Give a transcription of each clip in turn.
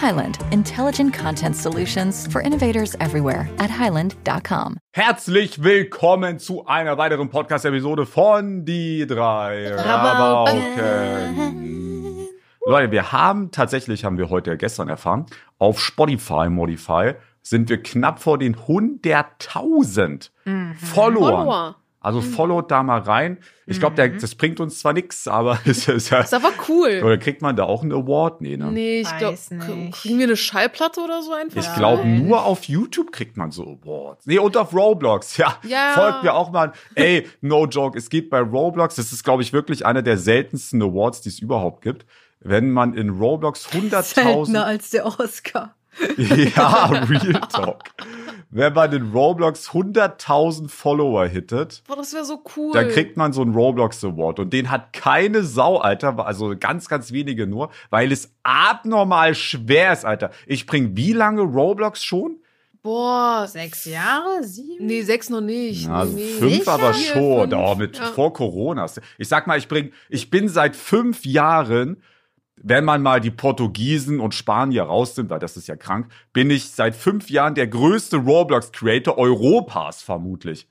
Highland, intelligent content solutions for innovators everywhere at highland.com. Herzlich willkommen zu einer weiteren Podcast-Episode von Die drei Rabauken. Leute, wir haben tatsächlich, haben wir heute gestern erfahren, auf Spotify Modify sind wir knapp vor den 100.000 Followern. Follower. Also followt da mal rein. Ich glaube, das bringt uns zwar nichts, aber es ist ja. Ist aber cool. Oder kriegt man da auch einen Award? Nee, ne? Nee, ich glaube, kriegen wir eine Schallplatte oder so einfach? Ich glaube, nur auf YouTube kriegt man so Awards. Nee, und auf Roblox. Ja, Ja. folgt mir auch mal. Ey, no joke. Es geht bei Roblox, das ist, glaube ich, wirklich einer der seltensten Awards, die es überhaupt gibt. Wenn man in Roblox 100.000... als der Oscar. ja, Real Talk. Wenn man in Roblox 100.000 Follower hittet, Boah, das wäre so cool. dann kriegt man so einen Roblox Award. Und den hat keine Sau, Alter. Also ganz, ganz wenige nur, weil es abnormal schwer ist, Alter. Ich bring wie lange Roblox schon? Boah. Sechs Jahre? Sieben? Nee, sechs noch nicht. Ja, nee, nee. fünf Sicher? aber schon. fünf, Oh, mit ja. vor Corona. Ich sag mal, ich bring, ich bin seit fünf Jahren, wenn man mal die Portugiesen und Spanier rausnimmt, weil das ist ja krank, bin ich seit fünf Jahren der größte Roblox-Creator Europas vermutlich.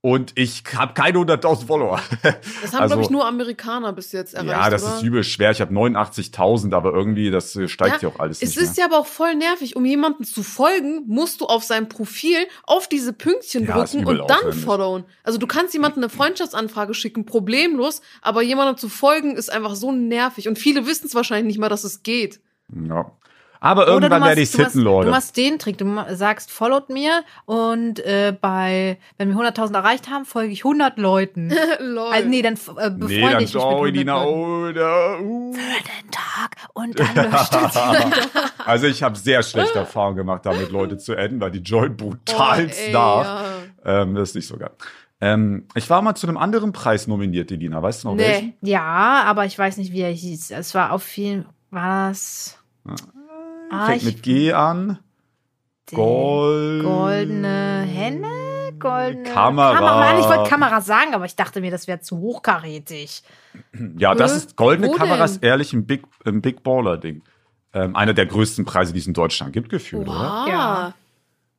Und ich habe keine 100.000 Follower. Das haben, glaube ich, nur Amerikaner bis jetzt erreicht. Also ja, das oder? ist übel schwer. Ich habe 89.000, aber irgendwie, das äh, steigt ja, auch alles Es nicht ist ja aber auch voll nervig. Um jemanden zu folgen, musst du auf sein Profil auf diese Pünktchen Ja, drücken und dann aufwendig. followen. Also du kannst jemandem eine Freundschaftsanfrage schicken, problemlos, aber jemandem zu folgen ist einfach so nervig. Und viele wissen es wahrscheinlich nicht mal, dass es geht. mehr. Ja. Aber Oder irgendwann werde ich sitten, Leute. du machst den Trick. Du sagst, followt mir und äh, bei, wenn wir 100.000 erreicht haben, folge ich 100 Leuten. Lol. also, nee, dann äh, befreunde nee, dann ich mich mit schau 100 die nach Leuten. oder, uh. Für den Tag und dann unterstütze ich. Also ich habe sehr schlechte Erfahrungen gemacht, damit Leute zu enden, weil die joint brutal Oh, nach. ja. Ähm, das ist nicht so geil. Ähm, ich war mal zu einem anderen Preis nominiert, Elina. Weißt du noch Nee. welchen? Ja, aber ich weiß nicht, wie er hieß. Es war auf viel, war das Ah, Fängt mit G an. Gold. goldene Henne? Goldene Kamera. Mann, ich wollte Kamera sagen, aber ich dachte mir, das wäre zu hochkarätig. Ja, das Äh, ist goldene wo Kamera ist ehrlich ein Big, ein Big Baller-Ding. Ähm, einer der größten Preise, die es in Deutschland gibt, gefühlt, oder? Wow. Ja.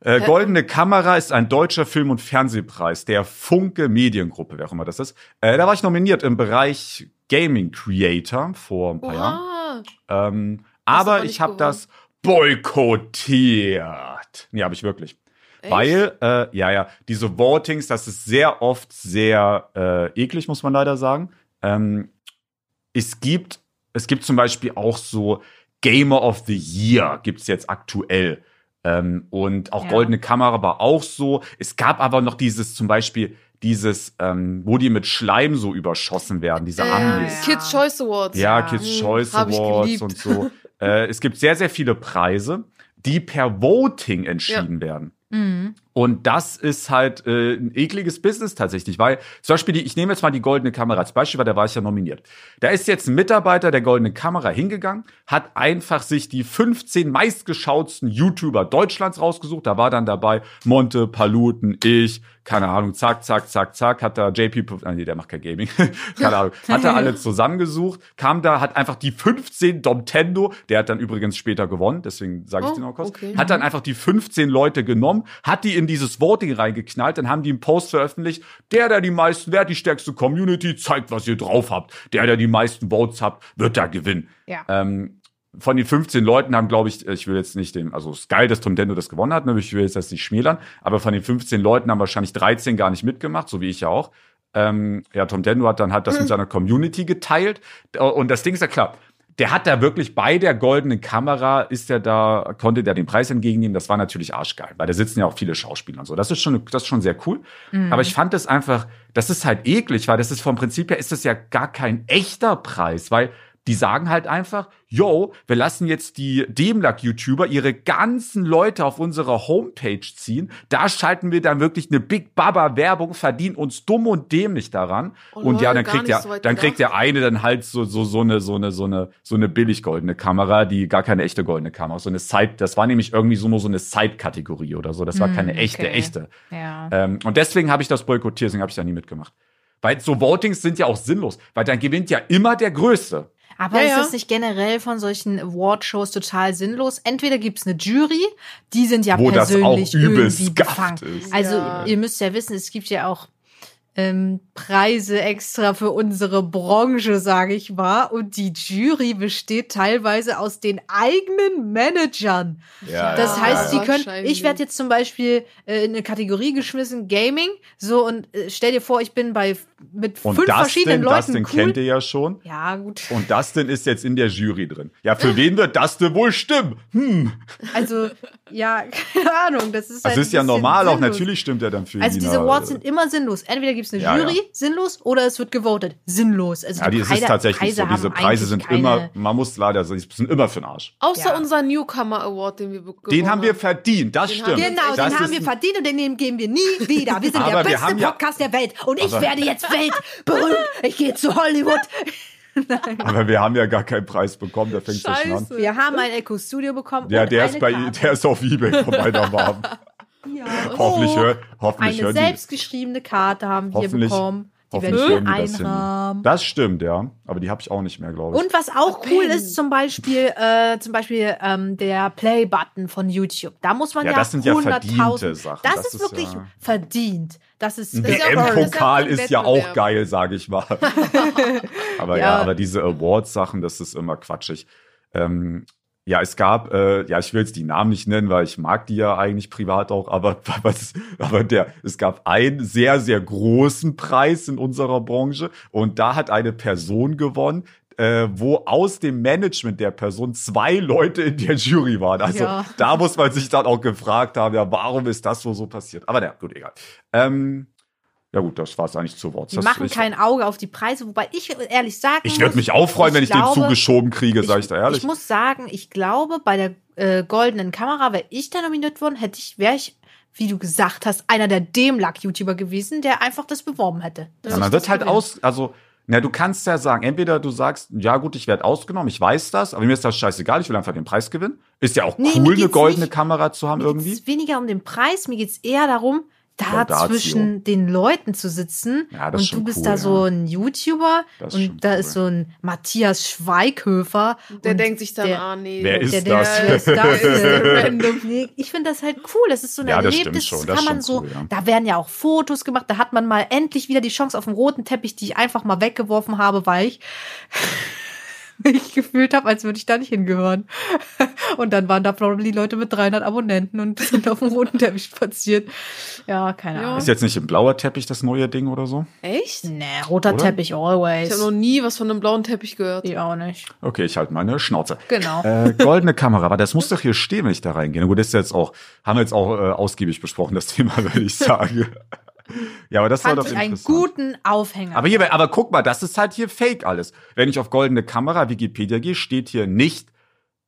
Äh, Goldene Kamera ist ein deutscher Film- und Fernsehpreis der Funke Mediengruppe, wer auch immer das ist. Äh, da war ich nominiert im Bereich Gaming Creator vor ein paar Jahren. Oha. Ähm, aber ich habe gewonnen. das boykottiert. Nee, habe ich wirklich. Echt? Weil, äh, ja, ja, diese Votings, das ist sehr oft sehr äh, eklig, muss man leider sagen. Ähm, es gibt, es gibt zum Beispiel auch so Gamer of the Year, gibt's jetzt aktuell. Ähm, und auch Ja. Goldene Kamera war auch so. Es gab aber noch dieses zum Beispiel, dieses, ähm, wo die mit Schleim so überschossen werden, diese Äh, Amis. Kids Choice Awards. Ja, Ja. Kids Hm, Choice Awards und so. Äh, es gibt sehr, sehr viele Preise, die per Voting entschieden werden. Mhm. Und das ist halt äh, ein ekliges Business tatsächlich, weil zum Beispiel, die, ich nehme jetzt mal die goldene Kamera als Beispiel, weil da war ich ja nominiert. Da ist jetzt ein Mitarbeiter der goldenen Kamera hingegangen, hat einfach sich die 15 meistgeschautsten YouTuber Deutschlands rausgesucht. Da war dann dabei Monte, Paluten, ich, keine Ahnung, zack, zack, zack, zack, hat da JP, ah, nee, der macht kein Gaming, keine Ahnung, hat er alle zusammengesucht, kam da, hat einfach die 15 Domtendo, der hat dann übrigens später gewonnen, deswegen sage ich Oh, den auch kurz, okay. hat dann einfach die 15 Leute genommen, hat die in dieses Voting reingeknallt, dann haben die einen Post veröffentlicht, der, der die meisten, wer hat die stärkste Community, zeigt, was ihr drauf habt. Der, der die meisten Votes habt, wird da gewinnen. Ja. Ähm, von den 15 Leuten haben, glaube ich, ich will jetzt nicht den, also es ist geil, dass Tom Dendo das gewonnen hat, ne? ich will jetzt das nicht schmälern, aber von den 15 Leuten haben wahrscheinlich 13 gar nicht mitgemacht, so wie ich ja auch. Ähm, ja, Tom Dendo hat dann halt das mit seiner Community geteilt. Und das Ding ist ja klar, der hat da wirklich bei der goldenen Kamera, ist er da, konnte der den Preis entgegennehmen. Das war natürlich arschgeil, weil da sitzen ja auch viele Schauspieler und so. Das ist schon, das ist schon sehr cool. Aber ich fand das einfach, das ist halt eklig, weil das ist vom Prinzip her ist das ja gar kein echter Preis, weil Die sagen halt einfach, yo, wir lassen jetzt die Demlack-YouTuber ihre ganzen Leute auf unsere Homepage ziehen. Da schalten wir dann wirklich eine Big Baba Werbung, verdienen uns dumm und dämlich daran. Oh, und ja, dann kriegt der, so dann kriegt der eine dann halt so, so, so eine, so eine, so eine, so eine billig goldene Kamera, die gar keine echte goldene Kamera, ist. so eine Side, das war nämlich irgendwie so nur so eine Side-Kategorie oder so. Das war Hm, keine echte, okay. echte. Ja. Ähm, und deswegen habe ich das boykottiert, deswegen habe ich da nie mitgemacht. Weil so Votings sind ja auch sinnlos, weil dann gewinnt ja immer der Größte. Aber Ja, ist ja. das nicht generell von solchen Award-Shows total sinnlos? Entweder gibt's eine Jury, die sind ja Wo das persönlich auch übelst irgendwie gafft befangen. ist. Also Ja. ihr müsst ja wissen, es gibt ja auch ähm, Preise extra für unsere Branche, sage ich mal. Und die Jury besteht teilweise aus den eigenen Managern. Ja, Das Ja, heißt, sie können, wahrscheinlich. ich werde jetzt zum Beispiel äh, in eine Kategorie geschmissen, Gaming, so und äh, stell dir vor, ich bin bei mit Und fünf Dustin, verschiedenen Leuten Dustin cool. kennt ihr ja schon. Ja, gut. Und Dustin ist jetzt in der Jury drin. Ja, für wen wird Dustin wohl stimmen? Hm. Also, ja, keine Ahnung, das ist Das halt ist ja normal, auch sinnlos. natürlich stimmt er dann für Also ihn. diese aber, Awards sind immer sinnlos. Entweder gibt es eine Ja, Jury, ja. sinnlos, oder es wird gewotet. Sinnlos. Also Ja, die Preise, ist tatsächlich Preise so. Diese haben Preise sind keine, immer, man muss leider sagen, die sind immer für den Arsch. Außer Ja. unser Newcomer Award, den wir gewonnen Den haben wir verdient, das Den stimmt. haben Genau, das den haben wir verdient und den nehmen- geben wir nie wieder. Wir sind der beste haben ja- Podcast der Welt und ich werde jetzt weltberühmt. Ich gehe zu Hollywood. Aber wir haben ja gar keinen Preis bekommen, da fängt ja schon an. Scheiße. Wir haben ein Echo Studio bekommen. Ja, der ist bei Karte. der ist auf Ebay von meiner Mom. Ja. Hoffentlich Oh, hört, hoffentlich Eine selbstgeschriebene Karte haben wir bekommen. Die Hoffentlich werden hören wir die das hin. einrahmen. Das stimmt, ja. Aber die habe ich auch nicht mehr, glaube ich. Und was auch cool ist, zum Beispiel, äh, zum Beispiel ähm, der Play-Button von YouTube. Da muss man Ja, ja, das sind ja 100.000 verdiente Sachen. Das, Das ist ist wirklich ja- verdient. Das ist Das ist ja auch- WM-Pokal das ist ja auch ein ist ja auch geil, sage ich mal. aber ja. Ja. aber diese Awards-Sachen, das ist immer quatschig. Ähm, ja, es gab, äh, ja, ich will jetzt die Namen nicht nennen, weil ich mag die ja eigentlich privat auch, aber, was, aber der, es gab einen sehr, sehr großen Preis in unserer Branche und da hat eine Person gewonnen, äh, wo aus dem Management der Person zwei Leute in der Jury waren. Also Ja. da muss man sich dann auch gefragt haben, ja, warum ist das so so passiert? Aber na, gut, egal. Ähm, ja gut, das war es eigentlich zu Wort. Die Das- machen kein Auge auf die Preise, wobei ich ehrlich sagen ich würde mich auch freuen, wenn ich glaube, den zugeschoben kriege, sage ich da ehrlich. Ich muss sagen, ich glaube, bei der äh, goldenen Kamera, wäre ich da nominiert worden, hätte ich, wäre ich, wie du gesagt hast, einer der Demlack-YouTuber gewesen, der einfach das beworben hätte. dass Ja, man das wird halt aus, also, na, du kannst ja sagen, entweder du sagst, ja gut, ich werde ausgenommen, ich weiß das, aber mir ist das scheißegal, ich will einfach den Preis gewinnen. Ist ja auch Nee, cool, eine goldene nicht- Kamera zu haben Mir irgendwie. geht's weniger um den Preis, mir geht's eher darum, da zwischen den Leuten zu sitzen Ja, und du bist cool, da ja. so ein YouTuber und da cool. ist so ein Matthias Schweighöfer. Der denkt sich dann, der, ah nee. Wer ist der, das? Der, wer ist das? Nee, ich finde das halt cool. Das ist so ein Ja, Erlebnis. das das kann man schon so. cool, ja. Da werden ja auch Fotos gemacht. Da hat man mal endlich wieder die Chance auf dem roten Teppich, die ich einfach mal weggeworfen habe, weil ich mich gefühlt habe, als würde ich da nicht hingehören. Und dann waren da probably Leute mit 300 Abonnenten und sind auf dem roten Teppich spaziert. Ja, keine Ja. Ahnung. Ist jetzt nicht ein blauer Teppich das neue Ding oder so? Echt? Nee, roter Oder? Teppich Ich always. habe noch nie was von einem blauen Teppich gehört. Ich auch nicht. Okay, ich halte meine Schnauze. Genau. Äh, goldene Kamera, aber das muss doch hier stehen, wenn ich da reingehe. Na Gut, das ist jetzt auch, haben wir jetzt auch äh, ausgiebig besprochen, das Thema, würde ich sagen. Ja, aber das war Fand doch ich einen guten Aufhänger. Aber hier, aber guck mal, das ist halt hier Fake alles. Wenn ich auf goldene Kamera Wikipedia gehe, steht hier nicht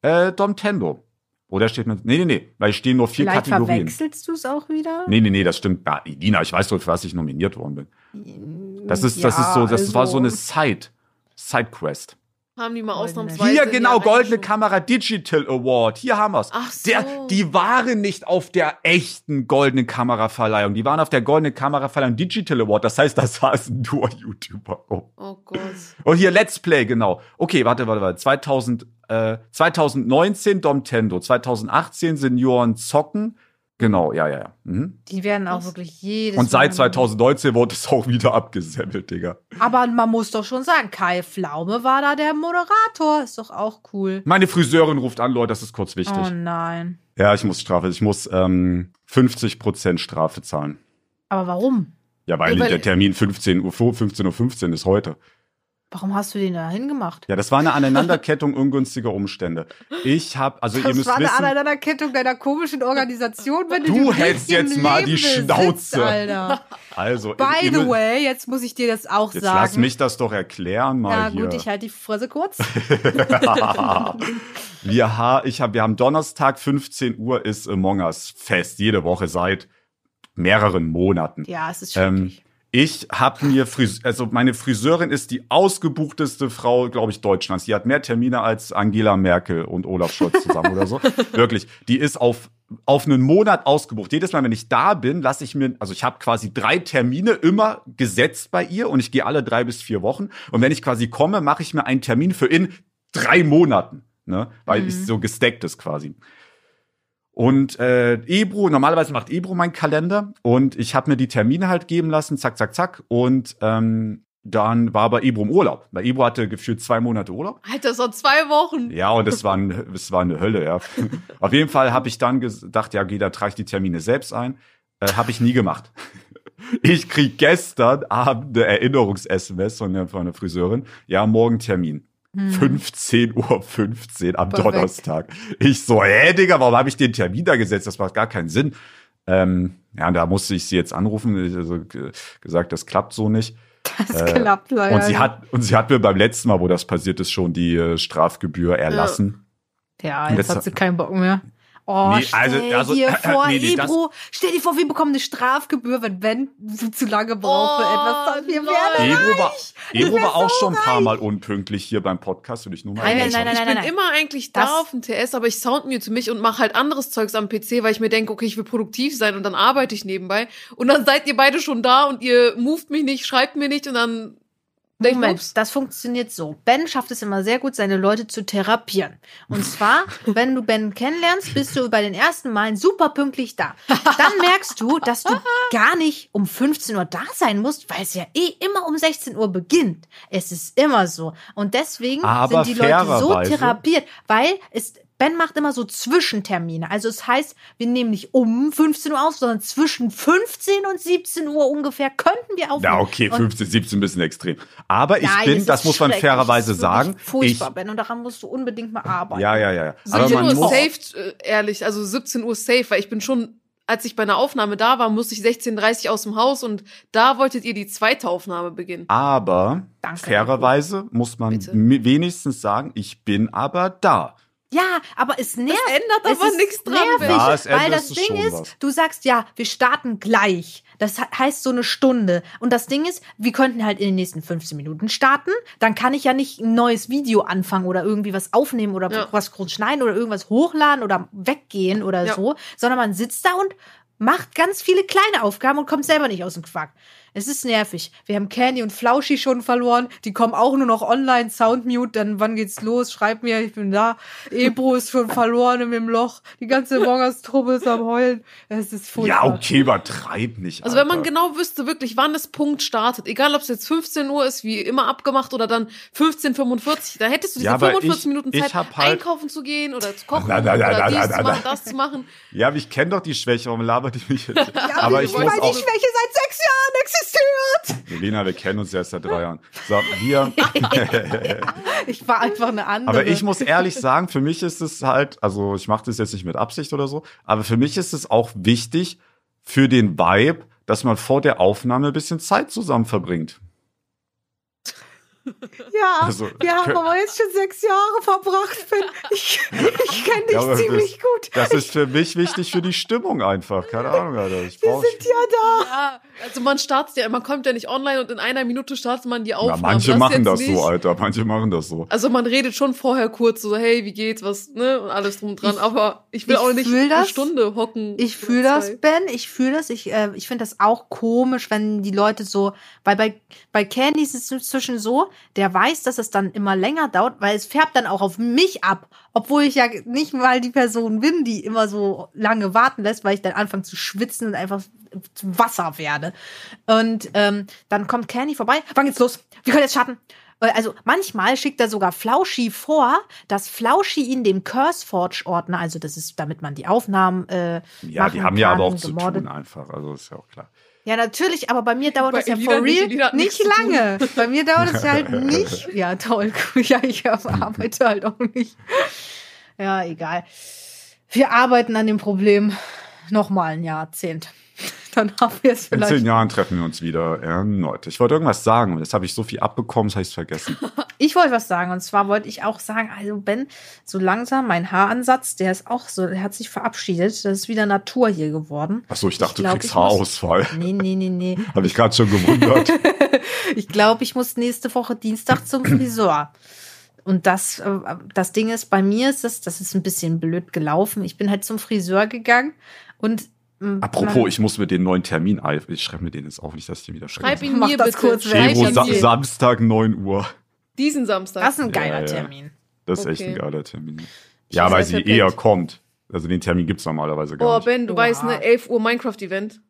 äh, Domtendo. Oder steht mit, nee, nee, nee, weil stehen nur vier Vielleicht Kategorien. verwechselst du es auch wieder? Nee, nee, nee, das stimmt. Ja, Dina, ich weiß doch, für was ich nominiert worden bin. Das ist, das Ja, ist so, das war so eine also- Side, Sidequest. Haben die mal Goldene. ausnahmsweise. Hier genau, Goldene. Kamera Digital Award. Hier haben wir's. Ach so. Der, die waren nicht auf der echten goldenen Kameraverleihung. Die waren auf der goldenen Kameraverleihung Digital Award. Das heißt, das saßen nur YouTuber. Oh. Oh Gott. Und hier Let's Play, genau. Okay, warte, warte, warte. 2000, äh, 2019 Domtendo, 2018 Senioren zocken. Genau, ja, ja, ja. Mhm. Die werden auch wirklich jedes Und seit Mal- 2019 wurde es auch wieder abgesemmelt, Digga. Aber man muss doch schon sagen, Kai Pflaume war da der Moderator. Ist doch auch cool. Meine Friseurin ruft an, Leute, das ist kurz wichtig. Oh nein. Ja, ich muss Strafe, ich muss ähm, 50% Strafe zahlen. Aber warum? Ja, weil, weil- der Termin 15 Uhr, 15.15 Uhr 15 ist heute. Warum hast du den da hingemacht? Ja, das war eine Aneinanderkettung ungünstiger Umstände. Ich habe, also ihr Das müsst war eine wissen, Aneinanderkettung deiner komischen Organisation, wenn du, Du hältst jetzt mal die Leben besitzt, Schnauze. Alter. also By ihr the way, jetzt muss ich dir das auch Jetzt sagen. lass mich das doch erklären mal ja, hier. gut, ich halte die Fresse kurz. wir, ha ich hab, wir haben Donnerstag 15 Uhr ist Among Us Fest jede Woche seit mehreren Monaten. Ja, es ist Ähm, schrecklich. Ich habe mir Fris also meine Friseurin ist die ausgebuchteste Frau, glaube ich, Deutschlands. Die hat mehr Termine als Angela Merkel und Olaf Scholz zusammen oder so. Wirklich, die ist auf auf einen Monat ausgebucht. Jedes Mal, wenn ich da bin, lasse ich mir, also ich habe quasi drei Termine immer gesetzt bei ihr und ich gehe alle drei bis vier Wochen. Und wenn ich quasi komme, mache ich mir einen Termin für in drei Monaten, ne, weil es so gesteckt ist quasi. Und äh, Ebro, normalerweise macht Ebro meinen Kalender und ich habe mir die Termine halt geben lassen, zack, zack, zack. Und ähm, dann war aber Ebro im Urlaub. Weil Ebro hatte gefühlt zwei Monate Urlaub. Alter, das war zwei Wochen. Ja, und es war, ein, es war eine Hölle, ja. Auf jeden Fall habe ich dann gedacht, ja, geh, da trage ich die Termine selbst ein. Äh, habe ich nie gemacht. Ich krieg gestern Abend eine Erinnerungs-SMS von der, von der Friseurin. Ja, morgen Termin. 15.15 Uhr 15 am Perfekt. Donnerstag. Ich so, hä, Digga, warum habe ich den Termin da gesetzt? Das macht gar keinen Sinn. Ähm, ja, und da musste ich sie jetzt anrufen. Ich also ge- gesagt, das klappt so nicht. Das klappt leider. Und sie hat, und sie hat mir beim letzten Mal, wo das passiert ist, schon die äh, Strafgebühr erlassen. Ja, Und jetzt das- hat sie keinen Bock mehr. Oh, Nee, stell also- also- dir vor, nee, nee, das- Ebro, stell dir vor, wir bekommen eine Strafgebühr, wenn Ben zu lange braucht für Oh, etwas. Dann wir nein. werden Ebro war, Ebro war auch so schon ein paar Mal unpünktlich hier beim Podcast, würde ich nur mal Nein, erwähnen. nein, nein, ich nein, bin nein. immer eigentlich da Das- auf dem TS, aber ich soundmute mich und mache halt anderes Zeugs am PC, weil ich mir denke, okay, ich will produktiv sein und dann arbeite ich nebenbei. Und dann seid ihr beide schon da und ihr moved mich nicht, schreibt mir nicht und dann ich, ups. das funktioniert so. Ben schafft es immer sehr gut, seine Leute zu therapieren. Und zwar, wenn du Ben kennenlernst, bist du bei den ersten Malen super pünktlich da. Dann merkst du, dass du gar nicht um 15 Uhr da sein musst, weil es ja eh immer um 16 Uhr beginnt. Es ist immer so. Und deswegen Aber sind die Leute so therapiert, weil es Ben macht immer so Zwischentermine. Also es heißt, wir nehmen nicht um 15 Uhr auf, sondern zwischen 15 und 17 Uhr ungefähr könnten wir aufnehmen. Ja, okay, Und 15, 17 ein bisschen extrem. Aber ich Nein, bin, das muss man fairerweise sagen, ich, Furchtbar, Ben, und daran musst du unbedingt mal arbeiten. ja, ja, ja. ja. Aber 17 man Uhr muss, safe, äh, ehrlich, also 17 Uhr safe, weil ich bin schon, als ich bei einer Aufnahme da war, musste ich 16.30 aus dem Haus und da wolltet ihr die zweite Aufnahme beginnen. aber Danke. fairerweise muss man Bitte. wenigstens sagen, ich bin aber da. Ja, aber es nervt. ändert es aber ist nichts dran, Nervig. Ja, es weil ändert das es Ding schon ist, was. du sagst ja, wir starten gleich. Das he- heißt so eine Stunde. Und das Ding ist, wir könnten halt in den nächsten 15 Minuten starten. Dann kann ich ja nicht ein neues Video anfangen oder irgendwie was aufnehmen oder Ja. was kurz schneiden oder irgendwas hochladen oder weggehen oder Ja. so, sondern man sitzt da und macht ganz viele kleine Aufgaben und kommt selber nicht aus dem Quark. Es ist nervig. Wir haben Candy und Flauschi schon verloren. Die kommen auch nur noch online. Soundmute, dann wann geht's los? Schreib mir, ich bin da. Ebro ist schon verloren im Loch. Die ganze Mongers-Truppe ist am Heulen. Es ist Ja, furchtbar. okay, übertreib nicht. Also wenn man Alter. genau wüsste wirklich, wann das Punkt startet, egal ob es jetzt 15 Uhr ist, wie immer abgemacht, oder dann 15.45, da hättest du diese Ja, aber 45 ich- Minuten Zeit, halt- einkaufen zu gehen oder zu kochen Nein, nein, nein, oder dies zu machen, das zu machen. Ja, aber ich kenne doch die Schwäche, warum labert die mich jetzt? Ja, aber ich weil muss die auch, Schwäche seit sechs Jahren existiert. Elena, wir kennen uns ja erst seit drei Jahren. So, wir, Ich war einfach eine andere. aber ich muss ehrlich sagen, für mich ist es halt, also ich mache das jetzt nicht mit Absicht oder so, aber für mich ist es auch wichtig für den Vibe, dass man vor der Aufnahme ein bisschen Zeit zusammen verbringt. Ja, Also, wir haben aber jetzt schon sechs Jahre verbracht. Ben. Ich, ich kenne dich Ja, ziemlich gut. Das ist für mich wichtig für die Stimmung einfach. Keine Ahnung, Alter. Ich Wir sind ja da. Ja, also man startet ja, man kommt ja nicht online und in einer Minute startet man die Na, Aufnahme. manche Das machen das nicht. so, Alter. Manche machen das so. Also man redet schon vorher kurz so, hey, wie geht's, was, ne, und alles drum und dran. Ich- aber ich will ich auch nicht fühl eine das. Stunde hocken. Ich fühle das. Ben. Ich fühle das. Ich, äh, ich finde das auch komisch, wenn die Leute so, weil bei, bei Candy ist es inzwischen so, der weiß, dass es dann immer länger dauert, weil es färbt dann auch auf mich ab. Obwohl ich ja nicht mal die Person bin, die immer so lange warten lässt, weil ich dann anfange zu schwitzen und einfach zu Wasser werde. Und ähm, dann kommt Candy vorbei. Wann geht's los? Wir können jetzt starten. Also manchmal schickt er sogar Flauschi vor, dass Flauschi in dem CurseForge-Ordner, also das ist, damit man die Aufnahmen äh, Ja, die haben ja kann, aber auch zu gemordet. tun einfach. Also ist ja auch klar. Ja, natürlich, aber bei mir dauert Bei das ja Elina for nicht, real nicht tun. lange. Bei mir dauert es ja halt nicht. Ja, toll. Ja, ich arbeite halt auch nicht. Ja, egal. Wir arbeiten an dem Problem noch mal ein Jahrzehnt. Dann haben wir es In vielleicht. zehn Jahren treffen wir uns wieder erneut. Ich wollte irgendwas sagen und jetzt habe ich so viel abbekommen, das habe ich vergessen. Ich wollte was sagen und zwar wollte ich auch sagen, also Ben, so langsam mein Haaransatz, der ist auch so, der hat sich verabschiedet. Das ist wieder Natur hier geworden. Achso, ich dachte, glaub, du kriegst ich muss- Haarausfall. Nee, nee, nee, nee. Habe ich gerade schon gewundert. Ich glaube, ich muss nächste Woche Dienstag zum Friseur. Und das, äh, das Ding ist, bei mir ist es, das ist ein bisschen blöd gelaufen. Ich bin halt zum Friseur gegangen und Apropos, man- ich muss mir den neuen Termin ein. Ich schreibe mir den jetzt auf, nicht, dass ich den wieder Schreib vergesse. ihn mir bitte. kurz Schreib ihn Sa mir. Samstag, 9 Uhr. Diesen Samstag. das ist ein geiler Ja, ja. Termin. Das ist echt ein Okay. geiler Termin. Ja, weil sie verpennt. eher kommt. Also den Termin gibt's normalerweise gar Oh, nicht. Ben, du Oha. weißt, ne? 11 Uhr Minecraft-Event.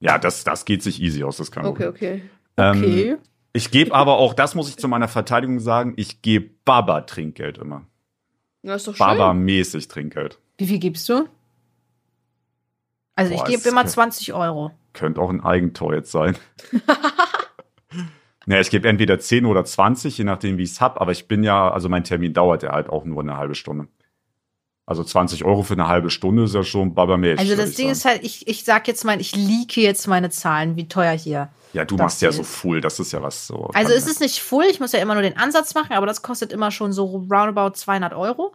Ja, das, das geht sich easy aus, das kann Okay, okay. Ähm, Okay. Ich gebe aber auch, das muss ich zu meiner Verteidigung sagen, ich gebe Baba Trinkgeld immer. Na, ist doch schön. Baba-mäßig Trinkgeld. Wie viel gibst du? Also Boah, ich es gebe immer ist- 20 Euro. Könnte auch ein Eigentor jetzt sein. naja, ich gebe entweder 10 oder 20, je nachdem, wie ich es hab. Aber ich bin ja, also mein Termin dauert ja halt auch nur eine halbe Stunde. Also 20 Euro für eine halbe Stunde ist ja schon Baba-mäßig. Also das Ding sagen. ist halt, ich, ich sag jetzt mal, ich leake jetzt meine Zahlen, wie teuer hier. Ja, du machst ja ist- so full, das ist ja was so. Also es ist nicht full, ich muss ja immer nur den Ansatz machen, aber das kostet immer schon so roundabout 200 Euro.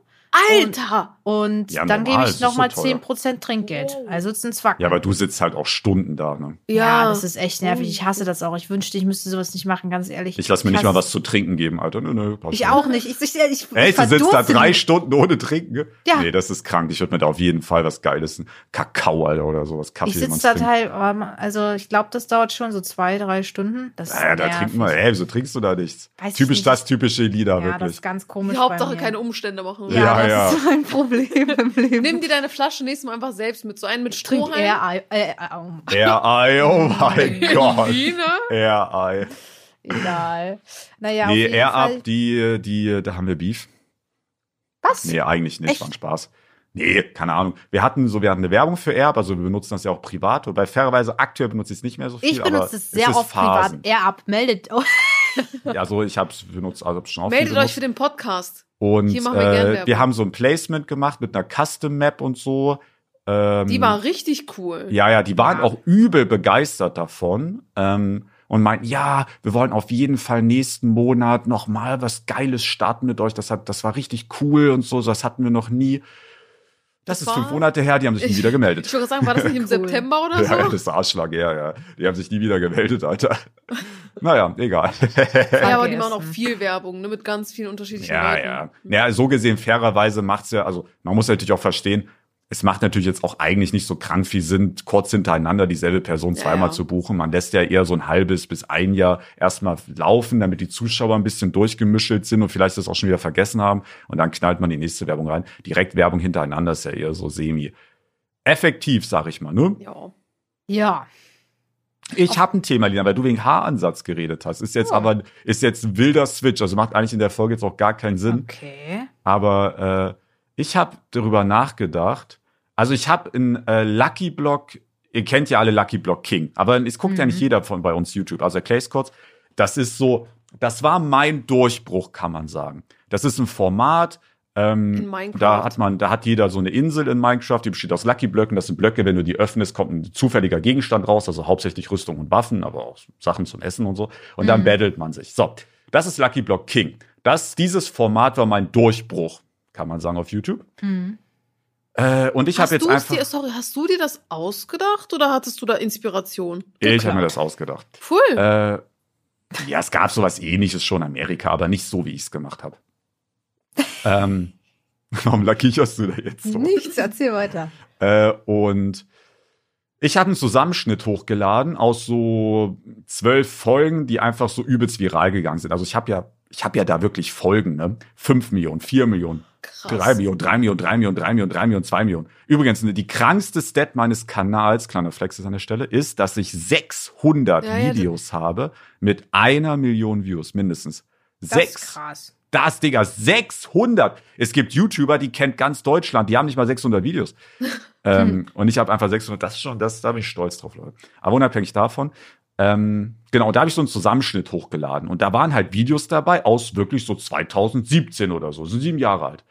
Alter! Und Ja, dann normal, gebe es ich so nochmal teuer. 10% Trinkgeld. Oh. Also es sind zwar. Ja, aber du sitzt halt auch Stunden da, ne? Ja, das ist echt nervig. Ich hasse das auch. Ich wünschte, ich müsste sowas nicht machen, ganz ehrlich. Ich lass mir nicht mal es. was zu trinken geben, Alter. Nö, nö, passt Ich auch nicht. Ich, ich, ich, ich Echt, du sitzt da drei. Stunden ohne Trinken? Ja. Nee, das ist krank. Ich würde mir da auf jeden Fall was Geiles, ein Kakao, Alter, oder sowas, Kaffee. Ich sitze da teil, also ich glaube, das dauert schon so zwei, drei Stunden. Das ist Ja, da trinken wir. Ey, wieso trinkst du da nichts? Weiß Typisch nicht. das typische Lieder, Ja, das wirklich. ist ganz komisch. Die Hauptsache bei mir. keine Umstände machen. Ja, Ja, das ja. ist mein Problem im Leben. Nimm dir deine Flasche nächstes Mal einfach selbst mit. So einen mit Strohhalm. eher Ei. Äh, äh, Air-Eye, oh mein Gott. Wie? Air-Eye. egal. Naja, Nee, Air. Up, die, die, da haben wir Beef. Was? Nee, eigentlich nicht, Echt? war ein Spaß. Nee, keine Ahnung. Wir hatten so, wir hatten eine Werbung für Air Up, also wir benutzen das ja auch privat. Wobei fairerweise aktuell benutze ich es nicht mehr so viel. Ich aber benutze es sehr ist oft privat. Phasen. Air ab, meldet. Ja, so ich habe es benutzt, also hab's schon Meldet euch für den Podcast. Und äh, wir haben so ein Placement gemacht mit einer Custom Map und so. Ähm, Die war richtig cool. Ja, ja, die waren Ja. auch übel begeistert davon. Ähm, und meinten, ja, wir wollen auf jeden Fall nächsten Monat noch mal was Geiles starten mit euch. Das hat, das war richtig cool und so. Das hatten wir noch nie. Das, Das ist war- fünf Monate her. Die haben sich nie wieder Ich gemeldet. würde sagen, war das nicht im Cool. September oder Ja, so? das ist Arschlag, ja, ja. Die haben sich nie wieder gemeldet, Alter. Naja, egal. Ja, aber die machen auch viel Werbung, ne, mit ganz vielen unterschiedlichen Ja, Leuten. ja. Ja, so gesehen, fairerweise macht's ja, also man muss natürlich auch verstehen, es macht natürlich jetzt auch eigentlich nicht so krank viel Sinn, kurz hintereinander dieselbe Person Ja, zweimal ja. zu buchen. Man lässt ja eher so ein halbes bis ein Jahr erstmal laufen, damit die Zuschauer ein bisschen durchgemischelt sind und vielleicht das auch schon wieder vergessen haben. Und dann knallt man die nächste Werbung rein. Direkt Werbung hintereinander ist ja eher so semi. Effektiv, sag ich mal, ne? Ja. ja. Ich habe ein Thema, Lina, weil du wegen Haaransatz geredet hast. Ist jetzt Ja. aber, ist jetzt ein wilder Switch. Also macht eigentlich in der Folge jetzt auch gar keinen Sinn. Okay. Aber äh, ich habe darüber nachgedacht. Also ich habe in äh, Lucky Block, ihr kennt ja alle Lucky Block King, aber es guckt ja nicht jeder von bei uns YouTube. Also erklär ich's kurz. Das ist so, das war mein Durchbruch, kann man sagen. Das ist ein Format. Ähm, In Minecraft. Da hat man, da hat jeder so eine Insel in Minecraft, die besteht aus Lucky Blöcken. Das sind Blöcke, wenn du die öffnest, kommt ein zufälliger Gegenstand raus, also hauptsächlich Rüstung und Waffen, aber auch Sachen zum Essen und so. Und dann Mhm. battelt man sich. So, das ist Lucky Block King. Das, dieses Format war mein Durchbruch, kann man sagen, auf YouTube. Hm. Äh, und ich habe jetzt einfach. dir, sorry, hast du dir das ausgedacht oder hattest du da Inspiration? ich habe mir das ausgedacht. Cool. Äh, ja, es gab sowas ähnliches schon in Amerika, aber nicht so, wie ich es gemacht habe. ähm, warum kicherst du da jetzt so? Nichts, erzähl weiter. Äh, und ich habe einen Zusammenschnitt hochgeladen aus so zwölf Folgen, die einfach so übelst viral gegangen sind. Also ich habe ja, ich habe ja da wirklich Folgen, ne? Fünf Millionen, vier Millionen, Krass. drei Millionen, drei Millionen, drei Millionen, drei Millionen, drei Millionen, zwei Millionen. Übrigens, die krankste Stat meines Kanals, kleiner Flex ist an der Stelle, ist, dass ich 600 Ja, ja, Videos habe mit einer Million Views, mindestens. Das Sechs. ist krass. Das, Digga, 600. Es gibt YouTuber, die kennt ganz Deutschland, die haben nicht mal 600 Videos. ähm, und ich habe einfach 600. Das ist schon, das, da bin ich stolz drauf, Leute. Aber unabhängig davon, ähm, genau, da habe ich so einen Zusammenschnitt hochgeladen. Und da waren halt Videos dabei aus wirklich so 2017 oder so, sind sieben Jahre alt.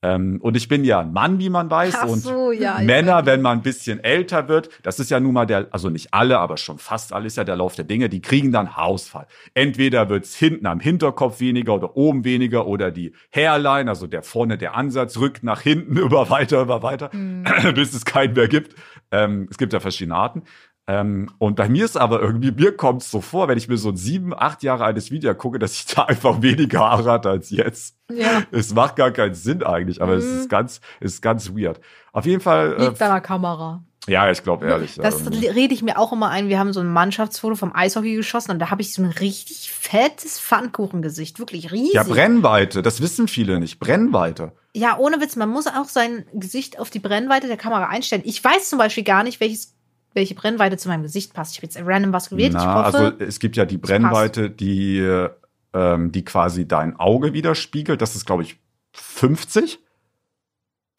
Ähm, und ich bin ja ein Mann, wie man weiß. Ach und so, ja, ich Männer, wenn man ein bisschen älter wird, das ist ja nun mal der, also nicht alle, aber schon fast alle ist ja der Lauf der Dinge, die kriegen dann Haarausfall. Entweder wird's hinten am Hinterkopf weniger oder oben weniger oder die Hairline, also der vorne der Ansatz, rückt nach hinten über weiter, über weiter, bis es keinen mehr gibt. Ähm, es gibt ja verschiedene Arten. Ähm, und bei mir ist aber irgendwie, mir kommt es so vor, wenn ich mir so ein sieben, acht Jahre altes Video gucke, dass ich da einfach weniger Haare hatte als jetzt. Ja. Es macht gar keinen Sinn eigentlich, aber es Mhm. ist ganz, es ist ganz weird. Auf jeden Fall, äh, Liegt an der Kamera. ja, ich glaube ehrlich. ja, Das irgendwie. rede ich mir auch immer ein. Wir haben so ein Mannschaftsfoto vom Eishockey geschossen und da habe ich so ein richtig fettes Pfannkuchengesicht. Wirklich riesig. ja, Brennweite, das wissen viele nicht. Brennweite. Ja, ohne Witz, man muss auch sein Gesicht auf die Brennweite der Kamera einstellen. Ich weiß zum Beispiel gar nicht, welches, welche Brennweite zu meinem Gesicht passt. Ich habe jetzt random was gewählt. ich Na, hoffe, also es gibt ja die Brennweite, die, äh, ähm, die quasi dein Auge widerspiegelt. Das ist, glaube ich, 50.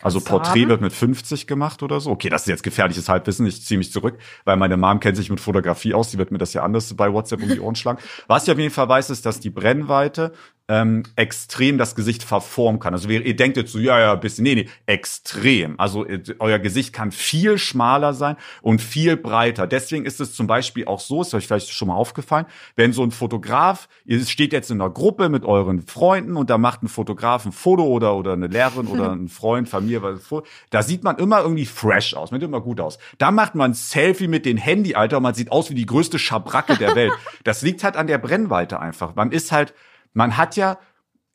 Also Porträt haben. wird mit 50 gemacht oder so. Okay, das ist jetzt gefährliches Halbwissen. Ich ziehe mich zurück, weil meine Mom kennt sich mit Fotografie aus. Die wird mir das ja anders bei WhatsApp um die Ohren schlagen. Was ich auf jeden Fall weiß, ist, dass die Brennweite ähm, extrem das Gesicht verformen kann. Also ihr, ihr denkt jetzt so, ja, ja, ein bisschen. Nee, nee, extrem. Also äh, euer Gesicht kann viel schmaler sein und viel breiter. Deswegen ist es zum Beispiel auch so, ist euch vielleicht schon mal aufgefallen, wenn so ein Fotograf, ihr steht jetzt in einer Gruppe mit euren Freunden und da macht ein Fotograf ein Foto oder, oder eine Lehrerin oder ein Freund, Familie, was, da sieht man immer irgendwie fresh aus, sieht immer gut aus. Da macht man ein Selfie mit dem Handy, Alter, und man sieht aus wie die größte Schabracke der Welt. Das liegt halt an der Brennweite einfach. Man ist halt, man hat ja,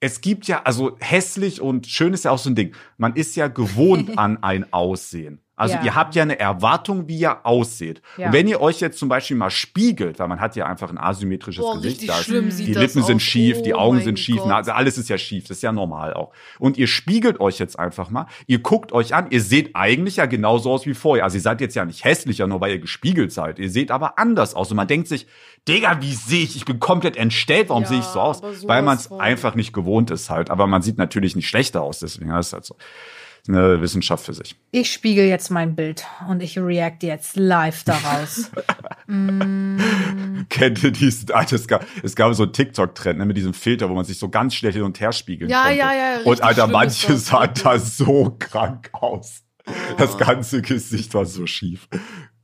es gibt ja, also hässlich und schön ist ja auch so ein Ding. Man ist ja gewohnt an ein Aussehen. Also Ja. ihr habt ja eine Erwartung, wie ihr ausseht. Ja. Und wenn ihr euch jetzt zum Beispiel mal spiegelt, weil man hat ja einfach ein asymmetrisches Boah, Gesicht, da ist- schlimm sieht die das Lippen sind aus. schief, die Oh Augen mein sind schief. Nase, alles ist ja schief, das ist ja normal auch. Und ihr spiegelt euch jetzt einfach mal, ihr guckt euch an, ihr seht eigentlich ja genauso aus wie vorher. Also ihr seid jetzt ja nicht hässlicher, nur weil ihr gespiegelt seid. Ihr seht aber anders aus und man denkt sich, Digga, wie sehe ich? Ich bin komplett entstellt, warum Ja, sehe ich so aus? Weil man es einfach nicht gewohnt ist halt. Aber man sieht natürlich nicht schlechter aus, deswegen ist halt so. Eine Wissenschaft für sich. ich spiegel jetzt mein Bild und ich react jetzt live daraus. Kennt ihr diesen, ah, es gab, es gab so einen TikTok-Trend ne, mit diesem Filter, wo man sich so ganz schnell hin und her spiegeln Ja, konnte. ja, ja, Und richtig Alter, manche sahen da so krank aus. Das ganze Gesicht war so schief.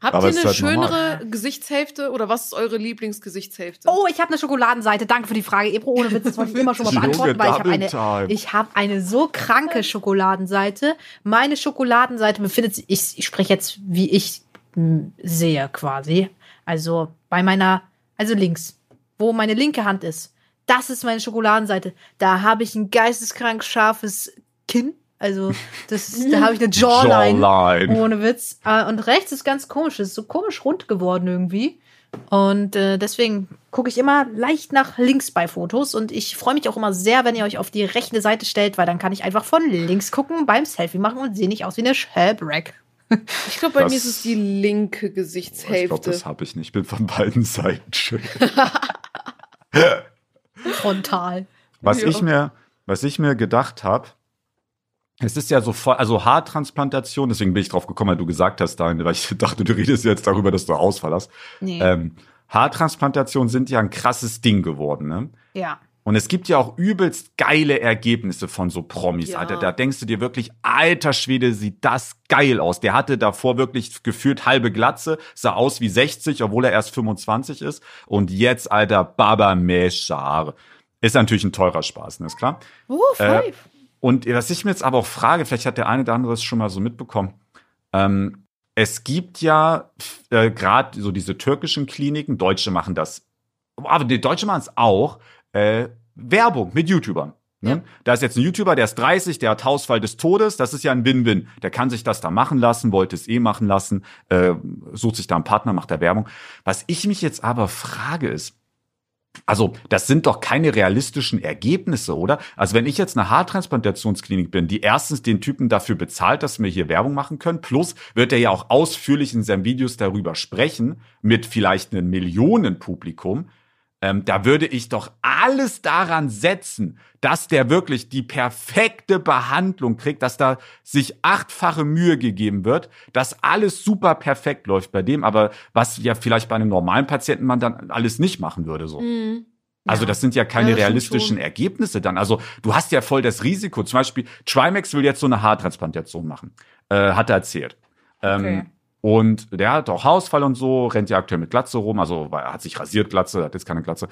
Habt Aber ihr eine halt normal. schönere Gesichtshälfte oder was ist eure Lieblingsgesichtshälfte? Oh, ich habe eine Schokoladenseite. Danke für die Frage. Ebro, ohne Witz, das wollte ich immer schon mal beantworten, weil ich habe eine, ich habe eine so kranke Schokoladenseite. Meine Schokoladenseite befindet sich, ich, ich spreche jetzt, wie ich m, sehe quasi. Also bei meiner, also links, wo meine linke Hand ist. Das ist meine Schokoladenseite. Da habe ich ein geisteskrank scharfes Kinn. Also, das ist, da habe ich eine Jawline. Jawline. Ohne Witz. Äh, Und rechts ist ganz komisch. Es ist so komisch rund geworden irgendwie. Und äh, deswegen gucke ich immer leicht nach links bei Fotos. Und ich freue mich auch immer sehr, wenn ihr euch auf die rechte Seite stellt, weil dann kann ich einfach von links gucken beim Selfie machen und sehe nicht aus wie eine Shelbrack. Ich glaube, bei Das- mir ist es die linke Ich glaube, Gesichtshälfte. das habe ich nicht. Ich bin von beiden Seiten schön. Frontal. Was Ja. ich mir, was ich mir gedacht habe, es ist ja so voll, also Haartransplantation, deswegen bin ich drauf gekommen, weil du gesagt hast, Daniel, weil ich dachte, du redest jetzt darüber, dass du Ausfall hast. Nee. Ähm, Haartransplantationen sind ja ein krasses Ding geworden, ne? ja. Und es gibt ja auch übelst geile Ergebnisse von so Promis, Ja. Alter. Da denkst du dir wirklich, alter Schwede, sieht das geil aus. Der hatte davor wirklich gefühlt halbe Glatze, sah aus wie 60, obwohl er erst 25 ist. Und jetzt, Alter, Baba Haare. Ist natürlich ein teurer Spaß, ne, ist klar. Äh, five. Und was ich mir jetzt aber auch frage, vielleicht hat der eine oder andere es schon mal so mitbekommen. Ähm, es gibt ja äh, gerade so diese türkischen Kliniken, Deutsche machen das, aber die Deutsche machen es auch, äh, Werbung mit YouTubern. Ne? Ja. Da ist jetzt ein YouTuber, der ist 30, der hat Hausfall des Todes, das ist ja ein Win-Win. Der kann sich das da machen lassen, wollte es eh machen lassen, äh, sucht sich da einen Partner, macht da Werbung. Was ich mich jetzt aber frage ist, also, das sind doch keine realistischen Ergebnisse, oder? Also, wenn ich jetzt eine Haartransplantationsklinik bin, die erstens den Typen dafür bezahlt, dass wir hier Werbung machen können, plus wird er ja auch ausführlich in seinen Videos darüber sprechen, mit vielleicht einem Millionenpublikum. Ähm, da würde ich doch alles daran setzen, dass der wirklich die perfekte Behandlung kriegt, dass da sich achtfache Mühe gegeben wird, dass alles super perfekt läuft bei dem, aber was ja vielleicht bei einem normalen Patienten man dann alles nicht machen würde so. Mhm. Also Ja. das sind ja keine Ja, realistischen. Ergebnisse dann. Also du hast ja voll das Risiko. Zum Beispiel Trimax will jetzt so eine Haartransplantation machen, äh, hat er erzählt. Ähm, Okay. Und der hat auch Haarausfall und so, rennt ja aktuell mit Glatze rum, also weil er hat sich rasiert Glatze, hat jetzt keine Glatze.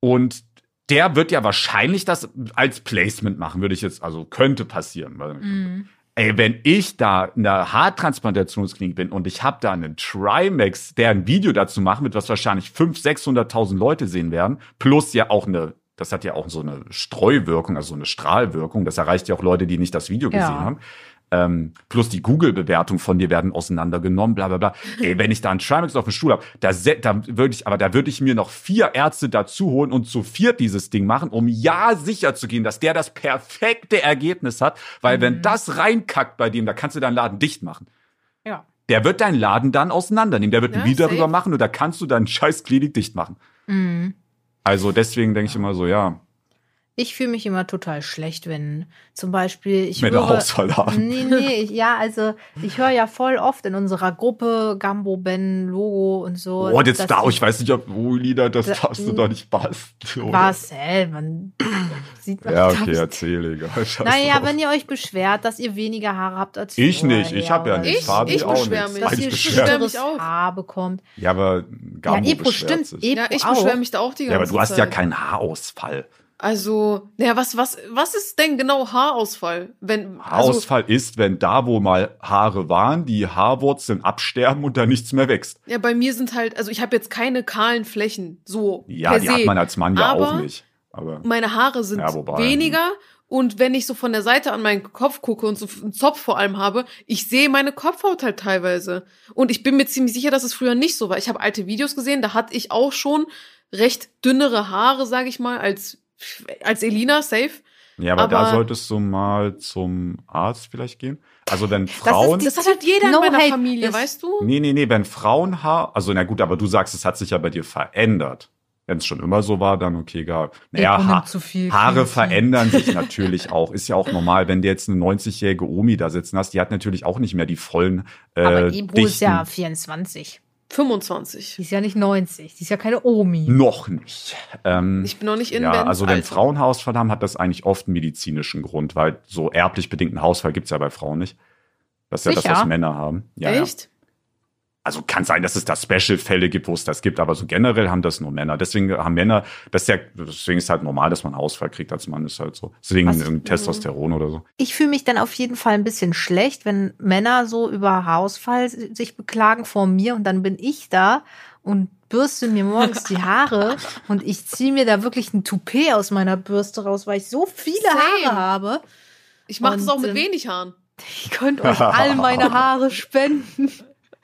Und der wird ja wahrscheinlich das als Placement machen, würde ich jetzt, also könnte passieren. Mhm. Ey, wenn ich da in der Haartransplantationsklinik bin und ich habe da einen Trimax, der ein Video dazu machen wird, was wahrscheinlich 500.000, 600.000 Leute sehen werden, plus ja auch eine, das hat ja auch so eine Streuwirkung, also so eine Strahlwirkung, das erreicht ja auch Leute, die nicht das Video Ja. gesehen haben. Ähm, plus die Google-Bewertung von dir werden auseinandergenommen, bla bla bla. Ey, wenn ich da einen Trimax auf dem Stuhl habe, da, da würde ich, aber da würde ich mir noch vier Ärzte dazu holen und zu viert dieses Ding machen, um ja sicher zu gehen, dass der das perfekte Ergebnis hat, weil wenn das reinkackt bei dem, da kannst du deinen Laden dicht machen. Ja. Der wird deinen Laden dann auseinandernehmen. Der wird ein Ja, Video safe. darüber machen und da kannst du deinen scheiß Klinik dicht machen. Mhm. Also deswegen denke ich immer so, ja, Ich fühle mich immer total schlecht, wenn zum Beispiel ich Männer höre, Hausfall haben. Nee, nee, ich, ja, also ich höre ja voll oft in unserer Gruppe Gambo, Ben, Logo und so. Oh, jetzt dass da, ich weiß nicht, ob, oh, Lieder, das Da- darfst du doch nicht basteln. Marcel, man sieht man Ja, okay, nicht. erzähl, egal. Naja, drauf. wenn ihr euch beschwert, dass ihr weniger Haare habt als Ich nicht, ich hab ja oder nichts. Ich- Fabi ich auch beschwer nichts. mich. Dass Beide ihr auch. Haar bekommt. Ja, aber Gambo ja, Ebro, beschwert stimmt. sich. Ebro Ja, ich beschwere mich da auch die ganze Ja, Zeit. aber du hast ja keinen Haarausfall. Also, naja, was, was, was ist denn genau Haarausfall? Wenn, also, Haarausfall ist, wenn da, wo mal Haare waren, die Haarwurzeln absterben und da nichts mehr wächst. ja, bei mir sind halt, also ich habe jetzt keine kahlen Flächen, so Ja, per die se. hat man als Mann ja aber auch nicht. Aber Meine Haare sind Ja, wobei, weniger und wenn ich so von der Seite an meinen Kopf gucke und so einen Zopf vor allem habe, ich sehe meine Kopfhaut halt teilweise. Und ich bin mir ziemlich sicher, dass es früher nicht so war. Ich habe alte Videos gesehen, da hatte ich auch schon recht dünnere Haare, sage ich mal, als, als Elina, safe. ja, aber, da aber- solltest du mal zum Arzt vielleicht gehen. Also wenn Frauen. Das hat halt jeder No in meiner hate. Familie, Das- weißt du? Nee, nee, nee, wenn Frauenhaar, also na gut, aber du sagst, es hat sich ja bei dir verändert. Wenn es schon immer so war, dann okay, egal. Naja, ha viel Haare verändern sich natürlich auch. Ist ja auch normal, wenn du jetzt eine 90-jährige Omi da sitzen hast, die hat natürlich auch nicht mehr die vollen äh, Aber Ebro dichten. ist ja 24. 25. Die ist ja nicht 90. Die ist ja keine Omi. Noch nicht. Ähm, Ich bin noch nicht in ja, Bens also wenn Alter. Frauen Haarausfall haben, hat das eigentlich oft einen medizinischen Grund, weil so erblich bedingten Haarausfall gibt's ja bei Frauen nicht. Das ist ja das, Sicher? was Männer haben. Ja, ja. Also kann sein, dass es da Special-Fälle gibt, wo es das gibt, aber so generell haben das nur Männer. Deswegen haben Männer, das ist ja, deswegen ist halt normal, dass man Haarausfall kriegt als Mann, ist halt so. Deswegen Was? Testosteron oder so. Ich fühle mich dann auf jeden Fall ein bisschen schlecht, wenn Männer so über Haarausfall sich beklagen vor mir und dann bin ich da und bürste mir morgens die Haare und ich ziehe mir da wirklich ein Toupet aus meiner Bürste raus, weil ich so viele Same. Haare habe. Ich mache das auch mit ähm, wenig Haaren. Ich könnte euch all meine Haare spenden.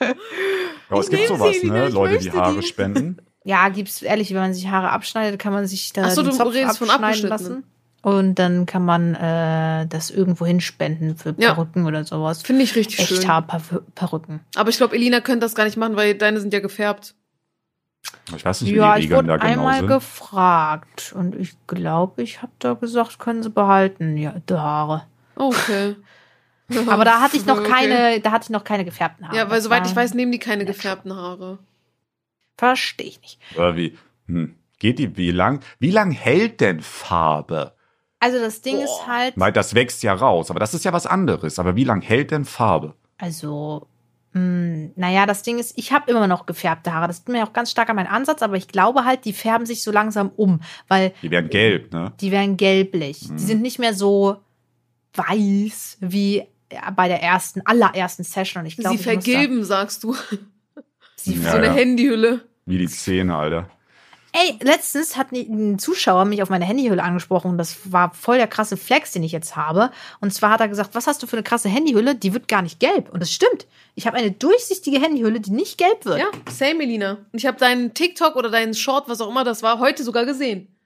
Ja, es gibt sowas, ne? Leute, die Haare die. spenden. Ja, gibt's ehrlich, wenn man sich Haare abschneidet, kann man sich da Ach so, den du Zopf abschneiden lassen. Und dann kann man äh, das irgendwo hinspenden für Ja. Perücken oder sowas. Finde ich richtig schön. Echthaar-Perücken. Aber ich glaube, Elina könnte das gar nicht machen, weil deine sind ja gefärbt. Ich weiß nicht, wie Ja, die ich Regeln da wurde genau einmal sind. gefragt und ich glaube, ich habe da gesagt, können Sie behalten, ja, die Haare. Okay. Aber da hatte ich noch Okay. da hatte ich noch keine gefärbten Haare. Ja, weil Das soweit ich weiß, nehmen die keine gefärbten Haare. verstehe ich nicht. Oder wie? Hm. Geht die, wie lang? Wie lang hält denn Farbe? Also das Ding Boah. ist halt, Weil das wächst ja raus, aber das ist ja was anderes. Aber wie lang hält denn Farbe? also mh, naja, das Ding ist, ich habe immer noch gefärbte Haare. Das ist mir auch ganz stark an meinen Ansatz, aber ich glaube halt, die färben sich so langsam um, weil Die werden gelb, ne? die werden gelblich. Mhm. Die sind nicht mehr so weiß wie bei der ersten, allerersten Session. Und ich glaube, Sie ich muss da- vergilben, sagst du. Sie Ja, so eine ja. Handyhülle. Wie die Zähne, Alter. Ey, letztens hat ein Zuschauer mich auf meine Handyhülle angesprochen. Das war voll der krasse Flex, den ich jetzt habe. Und zwar hat er gesagt, was hast du für eine krasse Handyhülle? Die wird gar nicht gelb. Und das stimmt. Ich habe eine durchsichtige Handyhülle, die nicht gelb wird. Ja, same, Elina. Und ich habe deinen TikTok oder deinen Short, was auch immer das war, heute sogar gesehen.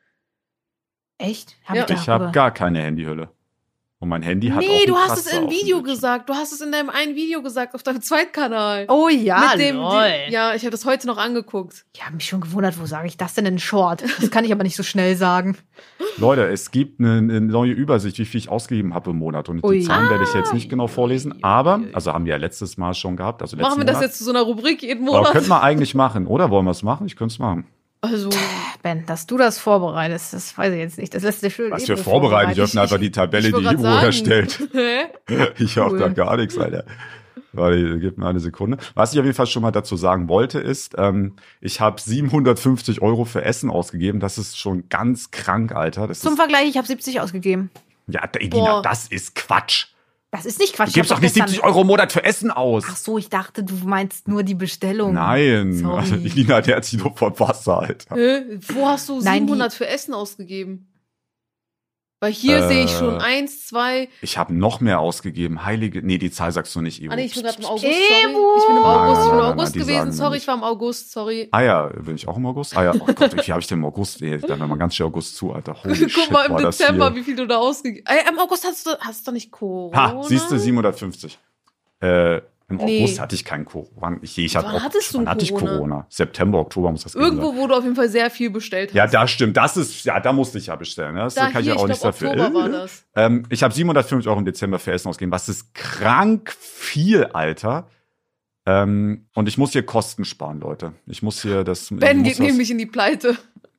Echt? Hab Ja. ich Ich habe gar keine Handyhülle. Und mein Handy hat auch Nee, du einen hast es im Video gesagt. Du hast es in deinem einen Video gesagt, auf deinem Zweitkanal. Oh ja, Mit dem, lol. die, ja, ich habe das heute noch angeguckt. Ich habe mich schon gewundert, wo sage ich das denn in Short? Das kann ich aber nicht so schnell sagen. Leute, es gibt eine, eine neue Übersicht, wie viel ich ausgegeben habe im Monat. Und Ui. die Zahlen werde ich jetzt nicht genau vorlesen. Aber, also haben wir ja letztes Mal schon gehabt. Also Machen wir das Monat. jetzt zu so einer Rubrik jeden Aber Monat? könnten wir eigentlich machen, oder? Wollen wir es machen? Ich könnte es machen. Also, Ben, dass du das vorbereitest, das weiß ich jetzt nicht. Das lässt dir schön. Was Ebro wir vorbereiten, ich öffne einfach die Tabelle, ich die Ivo grad sagen. erstellt. Hä? Ich hab Cool. da gar nichts, Alter. Warte, gib mir eine Sekunde. Was ich auf jeden Fall schon mal dazu sagen wollte, ist, ähm, ich habe 750 Euro für Essen ausgegeben. Das ist schon ganz krank, Alter. Das Zum ist, Vergleich, ich habe 70 ausgegeben. ja, Edina, Boah. das ist Quatsch. Das ist nicht Quatsch. Du ich gibst doch nicht gestern- 70 Euro im Monat für Essen aus. Ach so, ich dachte, du meinst nur die Bestellung. Nein, Sorry. also, Elina, der hat sich nur von Wasser, Alter. Hä? Wo hast du Nein, 700 für Essen ausgegeben? Weil hier Äh. sehe ich schon eins, zwei. Ich habe noch mehr ausgegeben. Heilige, nee, die Zahl sagst du nicht, Ivo. Ah, nee, ich bin gerade im August. Sorry. Ich bin im August. Ich bin im nein, nein, August gewesen. Sorry, ich war im August. Sorry. Ah ja, bin ich auch im August? Ah ja, oh Gott, wie viel habe ich denn im August? Nee, dann war ganz schön August zu, Alter. Holy Guck shit, mal im Dezember, wie viel du da ausgegeben hast. Im August hast du, hast du nicht Corona? Ha, siehst du, 750. Äh, Im Nee. August hatte ich keinen Corona. Ich, ich hatte Wann hattest du wann ein hatte ich Corona? September, Oktober muss das gewesen Irgendwo, sein. wo du auf jeden Fall sehr viel bestellt hast. Ja, das stimmt. Das ist, ja, da musste ich ja bestellen. Ne? Das da kann hier, ich ja auch ich nichts glaube, dafür. Oktober war das. Ähm, ich habe 750 Euro im Dezember für Essen ausgegeben. Was ist krank viel, Alter. Ähm, und ich muss hier Kosten sparen, Leute. Ich muss hier das. Ben geht was- nämlich in die Pleite.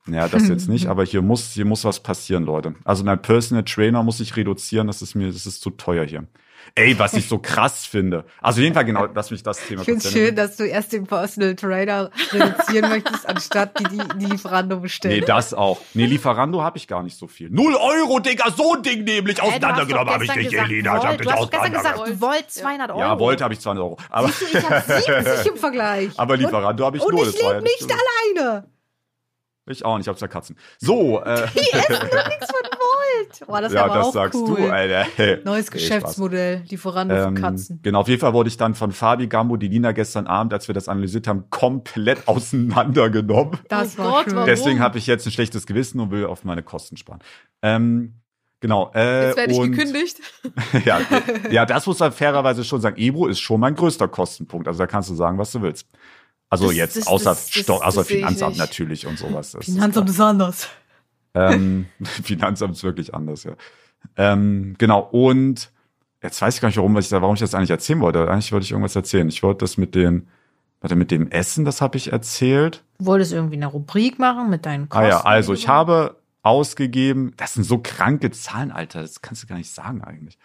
Ja, das jetzt nicht, aber hier muss, hier muss was passieren, Leute. Also mein Personal Trainer muss ich reduzieren, das ist mir, das ist zu teuer hier. Ey, was ich so krass finde. Also auf jeden Fall genau, lass mich das Thema Ich finde es schön, dass du erst den Personal Trainer reduzieren möchtest, anstatt die, die, die Lieferando Nee, bestellen. das auch. Nee, Lieferando habe ich gar nicht so viel. Null Euro, Digga, so ein Ding nämlich doch auseinandergenommen habe ich nicht, gesagt, Elina. Ich hab Volt. dich Du hast gestern gesagt, du wollt 200 Euro. Ja, wollte habe ich 200 Euro. Aber, Siehst du, ich habe 70 im Vergleich. aber Lieferando habe ich und nur. ich das war ja lebe nicht alleine. Ich auch nicht, ich habe zwei Katzen. So, äh, Die essen nichts von Volt. Boah, das ja, das auch sagst cool. du, Alter. Neues Nee. Geschäftsmodell, Lieferando für Ähm, Katzen. genau, auf jeden Fall wurde ich dann von Fabi Gambo, die Lina gestern Abend, als wir das analysiert haben, komplett auseinandergenommen. Das Oh war Gott, schön. Deswegen habe ich jetzt ein schlechtes Gewissen und will auf meine Kosten sparen. Ähm, genau. Äh, Jetzt werde ich und, gekündigt. ja, ja, das muss man fairerweise schon sagen. Ebro ist schon mein größter Kostenpunkt. Also da kannst du sagen, was du willst. Also Das- jetzt das- außer, das- außer Finanzamt natürlich und sowas. Finanzamt ist anders. Ähm, Finanzamt ist wirklich anders, ja. Ähm, genau, und jetzt weiß ich gar nicht, warum, was ich da, warum ich das eigentlich erzählen wollte. Eigentlich wollte ich irgendwas erzählen. Ich wollte das mit den, warte, mit dem Essen, das habe ich erzählt. Du wolltest irgendwie eine Rubrik machen mit deinen Kosten. ah ja, also ich habe ausgegeben, das sind so kranke Zahlen, Alter, das kannst du gar nicht sagen eigentlich.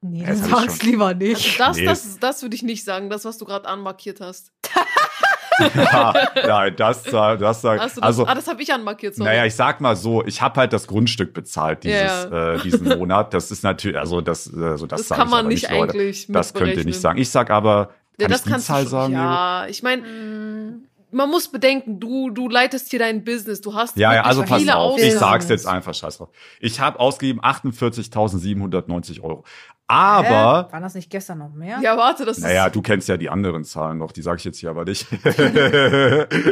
Nee, Das das sag's lieber nicht. Das, Nee. das, das würde ich nicht sagen, das, was du gerade anmarkiert hast. Ja, nein, das, das, das, das, also, ah, das habe ich anmarkiert, sorry. Naja, ich sag mal so, ich habe halt das Grundstück bezahlt dieses, Ja, Äh, diesen Monat. Das ist natürlich, also das, äh, so das, das kann man nicht Leute. eigentlich Das könnt ihr nicht sagen. Ich sag aber, Ja, kann das ich die kannst Zahl schon, sagen? Ja, ich meine, man muss bedenken, du, du leitest hier dein Business, du hast Ja, ja, also pass viele auf, ich sag's jetzt einfach, scheiß drauf. Ich habe ausgegeben 48.790 Euro. Aber, Hä? Waren das nicht gestern noch mehr? Ja, warte, das naja, ist. du kennst ja die anderen Zahlen noch, die sage ich jetzt hier aber nicht.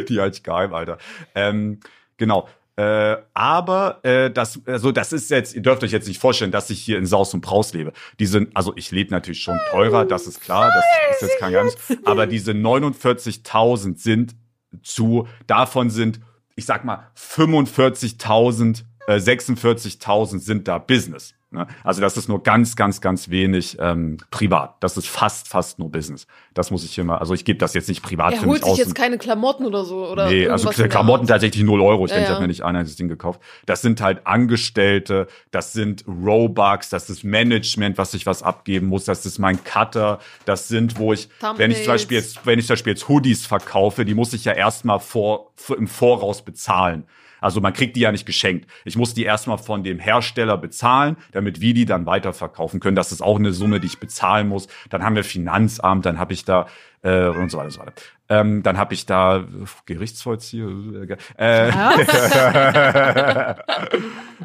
die halt geheim, Alter. Ähm, genau. Äh, aber äh, das, also das ist jetzt, ihr dürft euch jetzt nicht vorstellen, dass ich hier in Saus und Braus lebe. Die sind, also ich lebe natürlich schon teurer, das ist klar, das ist jetzt kein Geheimnis. Aber diese 49.000 sind zu, davon sind, ich sag mal, 45.000, äh, 46.000 sind da Business. Ne? Also das ist nur ganz, ganz, ganz wenig ähm, privat. Das ist fast, fast nur Business. Das muss ich hier mal, also ich gebe das jetzt nicht privat Er holt sich jetzt keine Klamotten oder so. Oder Nee, also Klamotten tatsächlich 0 Euro. Ich Ja, denke, ich ja. habe mir nicht ein einziges Ding gekauft. Das sind halt Angestellte, das sind Robux, das ist Management, was ich was abgeben muss, das ist mein Cutter, das sind, wo ich, wenn ich zum Beispiel jetzt, wenn ich zum Beispiel jetzt Hoodies verkaufe, die muss ich ja erstmal vor, im Voraus bezahlen. Also man kriegt die ja nicht geschenkt. Ich muss die erstmal von dem Hersteller bezahlen, damit wir die dann weiterverkaufen können. Das ist auch eine Summe, die ich bezahlen muss. Dann haben wir Finanzamt, dann habe ich da äh, und so weiter und so weiter. Ähm, dann habe ich da äh, Gerichtsvollzieher. Äh,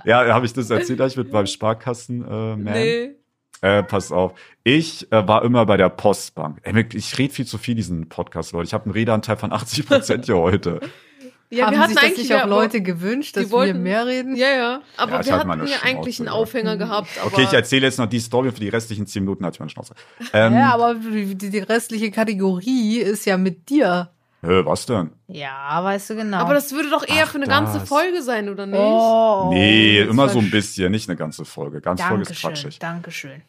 ja, habe ich das erzählt, ich mit beim Sparkassen äh, Man? Nee. Äh, pass auf. Ich äh, war immer bei der Postbank. Ey, ich rede viel zu viel diesen Podcast, Leute. Ich habe einen Redeanteil von 80 Prozent hier heute. Ja, Haben wir hatten sich das eigentlich nicht auch Leute gewünscht, die dass wollten- wir mehr reden? Ja, ja. Aber Ja, ich wir hatten ja eigentlich einen. Aufhänger gehabt. Aber Okay, ich erzähle jetzt noch die Story für die restlichen zehn Minuten hatte ich meine Schnauze. Ähm, Ja, aber die, die restliche Kategorie ist ja mit dir. äh, was denn? Ja, weißt du genau. Aber das würde doch eher Ach, für eine ganze das. Folge sein, oder nicht? oh, nee, immer so ein bisschen, nicht eine ganze Folge. Ganz Folge ist quatschig. Dankeschön.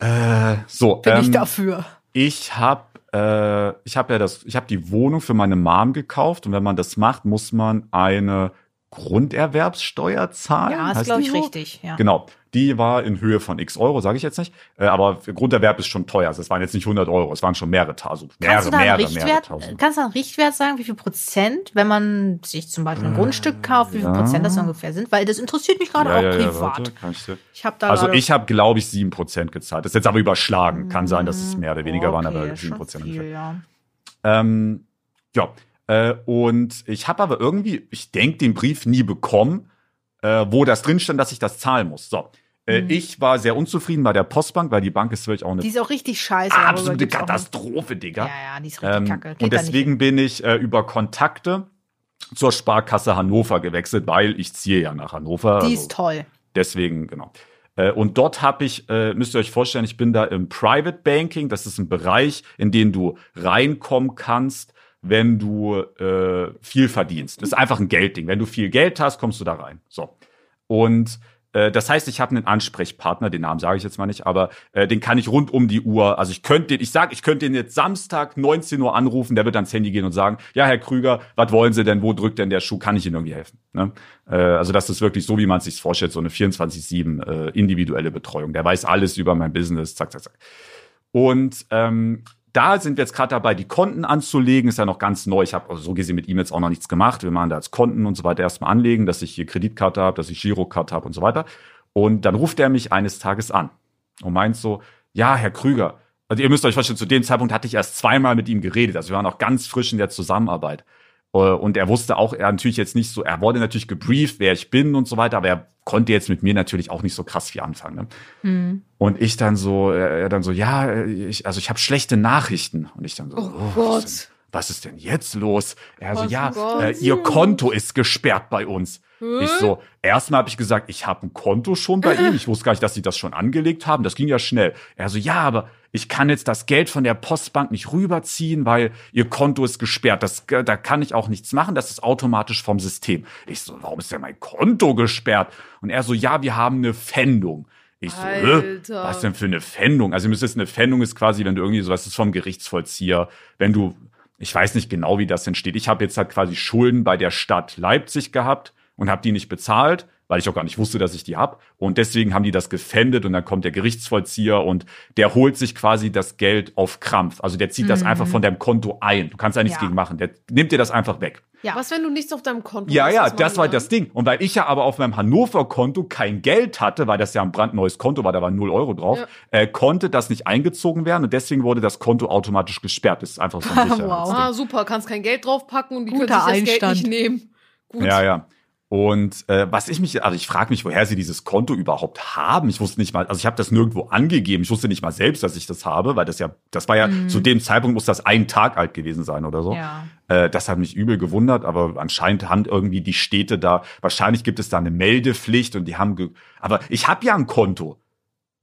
Äh, so, Bin ich ähm, dafür. Ich habe äh, ich habe ja das ich habe die Wohnung für meine Mom gekauft und wenn man das macht, muss man eine Grunderwerbssteuer zahlen. Ja, ist glaube ich so? richtig. Ja. Genau. Die war in Höhe von x Euro, sage ich jetzt nicht. Äh, aber Grunderwerb ist schon teuer. Also es waren jetzt nicht 100 Euro, es waren schon mehrere tausend. Mehrere, Kannst du da einen mehrere, mehrere Richtwert, tausend. kannst du einen Richtwert sagen, wie viel Prozent, wenn man sich zum Beispiel ein Grundstück kauft, wie viel ja. Prozent das ungefähr sind? Weil das interessiert mich gerade Ja, auch ja, privat. warte, ich habe da Also ich habe, glaube ich, 7% gezahlt. Das ist jetzt aber überschlagen. Kann sein, dass es mehr oder weniger waren, Okay, aber ist schon 7% ungefähr. viel, ja. Ähm, ja, äh, und ich habe aber irgendwie, ich denke, den Brief nie bekommen, äh, wo das drin stand, dass ich das zahlen muss. So. Äh, Ich war sehr unzufrieden bei der Postbank, weil die Bank ist wirklich auch eine Die ist auch richtig scheiße. absolute Katastrophe, Digga. Ja, ja, die ist richtig Ähm, kacke. Geht und deswegen bin ich äh, über Kontakte zur Sparkasse Hannover gewechselt, weil ich ziehe ja nach Hannover. Die also ist toll. Deswegen, genau. Äh, Und dort habe ich, äh, müsst ihr euch vorstellen, ich bin da im Private Banking. Das ist ein Bereich, in den du reinkommen kannst, wenn du viel verdienst. Das ist einfach ein Geldding. Wenn du viel Geld hast, kommst du da rein. So. Und das heißt, ich habe einen Ansprechpartner, den Namen sage ich jetzt mal nicht, aber äh, den kann ich rund um die Uhr, also ich könnte den, ich sage, ich könnte den jetzt Samstag 19 Uhr anrufen, der wird ans Handy gehen und sagen, ja, Herr Krüger, was wollen Sie denn, wo drückt denn der Schuh, kann ich Ihnen irgendwie helfen? Ne? Äh, also das ist wirklich so, wie man es sich vorstellt, so eine 24-7 äh, individuelle Betreuung. Der weiß alles über mein Business, zack, zack, zack. Und ähm, da sind wir jetzt gerade dabei, die Konten anzulegen. Ist ja noch ganz neu. Ich habe also so gesehen mit ihm jetzt auch noch nichts gemacht. Wir machen da jetzt Konten und so weiter erstmal anlegen, dass ich hier Kreditkarte habe, dass ich Girokarte habe und so weiter. Und dann ruft er mich eines Tages an und meint so, ja, Herr Krüger, also ihr müsst euch vorstellen, zu dem Zeitpunkt hatte ich erst zweimal mit ihm geredet. Also wir waren auch ganz frisch in der Zusammenarbeit. Äh, Und er wusste auch, er natürlich jetzt nicht so, er wurde natürlich gebrieft, wer ich bin und so weiter, aber er konnte jetzt mit mir natürlich auch nicht so krass viel anfangen. Ne? Hm. Und ich dann so, er dann so, ja, ich, also ich habe schlechte Nachrichten. Und ich dann so, Oh was, Gott. ist denn, was ist denn jetzt los? Er so, Was ja, äh, ihr Konto ist gesperrt bei uns. Ich so, erstmal habe ich gesagt, ich habe ein Konto schon bei ihm. Ich wusste gar nicht, dass sie das schon angelegt haben. Das ging ja schnell. Er so, ja, aber ich kann jetzt das Geld von der Postbank nicht rüberziehen, weil ihr Konto ist gesperrt. Das, da kann ich auch nichts machen. Das ist automatisch vom System. Ich so, warum ist denn mein Konto gesperrt? Und er so, ja, wir haben eine Pfändung. Ich so? Alter. was denn für eine Pfändung? Also ihr müsst wissen, eine Pfändung ist quasi, wenn du irgendwie sowas ist vom Gerichtsvollzieher, wenn du, ich weiß nicht genau, wie das entsteht. Ich habe jetzt halt quasi Schulden bei der Stadt Leipzig gehabt und habe die nicht bezahlt, weil ich auch gar nicht wusste, dass ich die hab. Und deswegen haben die das gefändet und dann kommt der Gerichtsvollzieher und der holt sich quasi das Geld auf Krampf. Also der zieht das einfach von deinem Konto ein. Du kannst da nichts Ja. gegen machen. Der nimmt dir das einfach weg. Ja. Was, wenn du nichts auf deinem Konto Ja, hast? ja, das die war dann? das Ding. Und weil ich ja aber auf meinem Hannover-Konto kein Geld hatte, weil das ja ein brandneues Konto war, da war 0 Euro drauf, Ja. äh, konnte das nicht eingezogen werden und deswegen wurde das Konto automatisch gesperrt. Das ist einfach so ein Sicherheitsding. Ah, super, kannst kein Geld draufpacken und die Guter können sich das Geld Einstand. nicht nehmen. Gut. Ja, ja. Und äh, was ich mich, also ich frage mich, woher sie dieses Konto überhaupt haben. Ich wusste nicht mal, also ich habe das nirgendwo angegeben. Ich wusste nicht mal selbst, dass ich das habe, weil das ja, das war ja zu dem Zeitpunkt muss das ein Tag alt gewesen sein oder so. Ja. Äh, das hat mich übel gewundert, aber anscheinend haben irgendwie die Städte da, wahrscheinlich gibt es da eine Meldepflicht und die haben, ge aber ich habe ja ein Konto.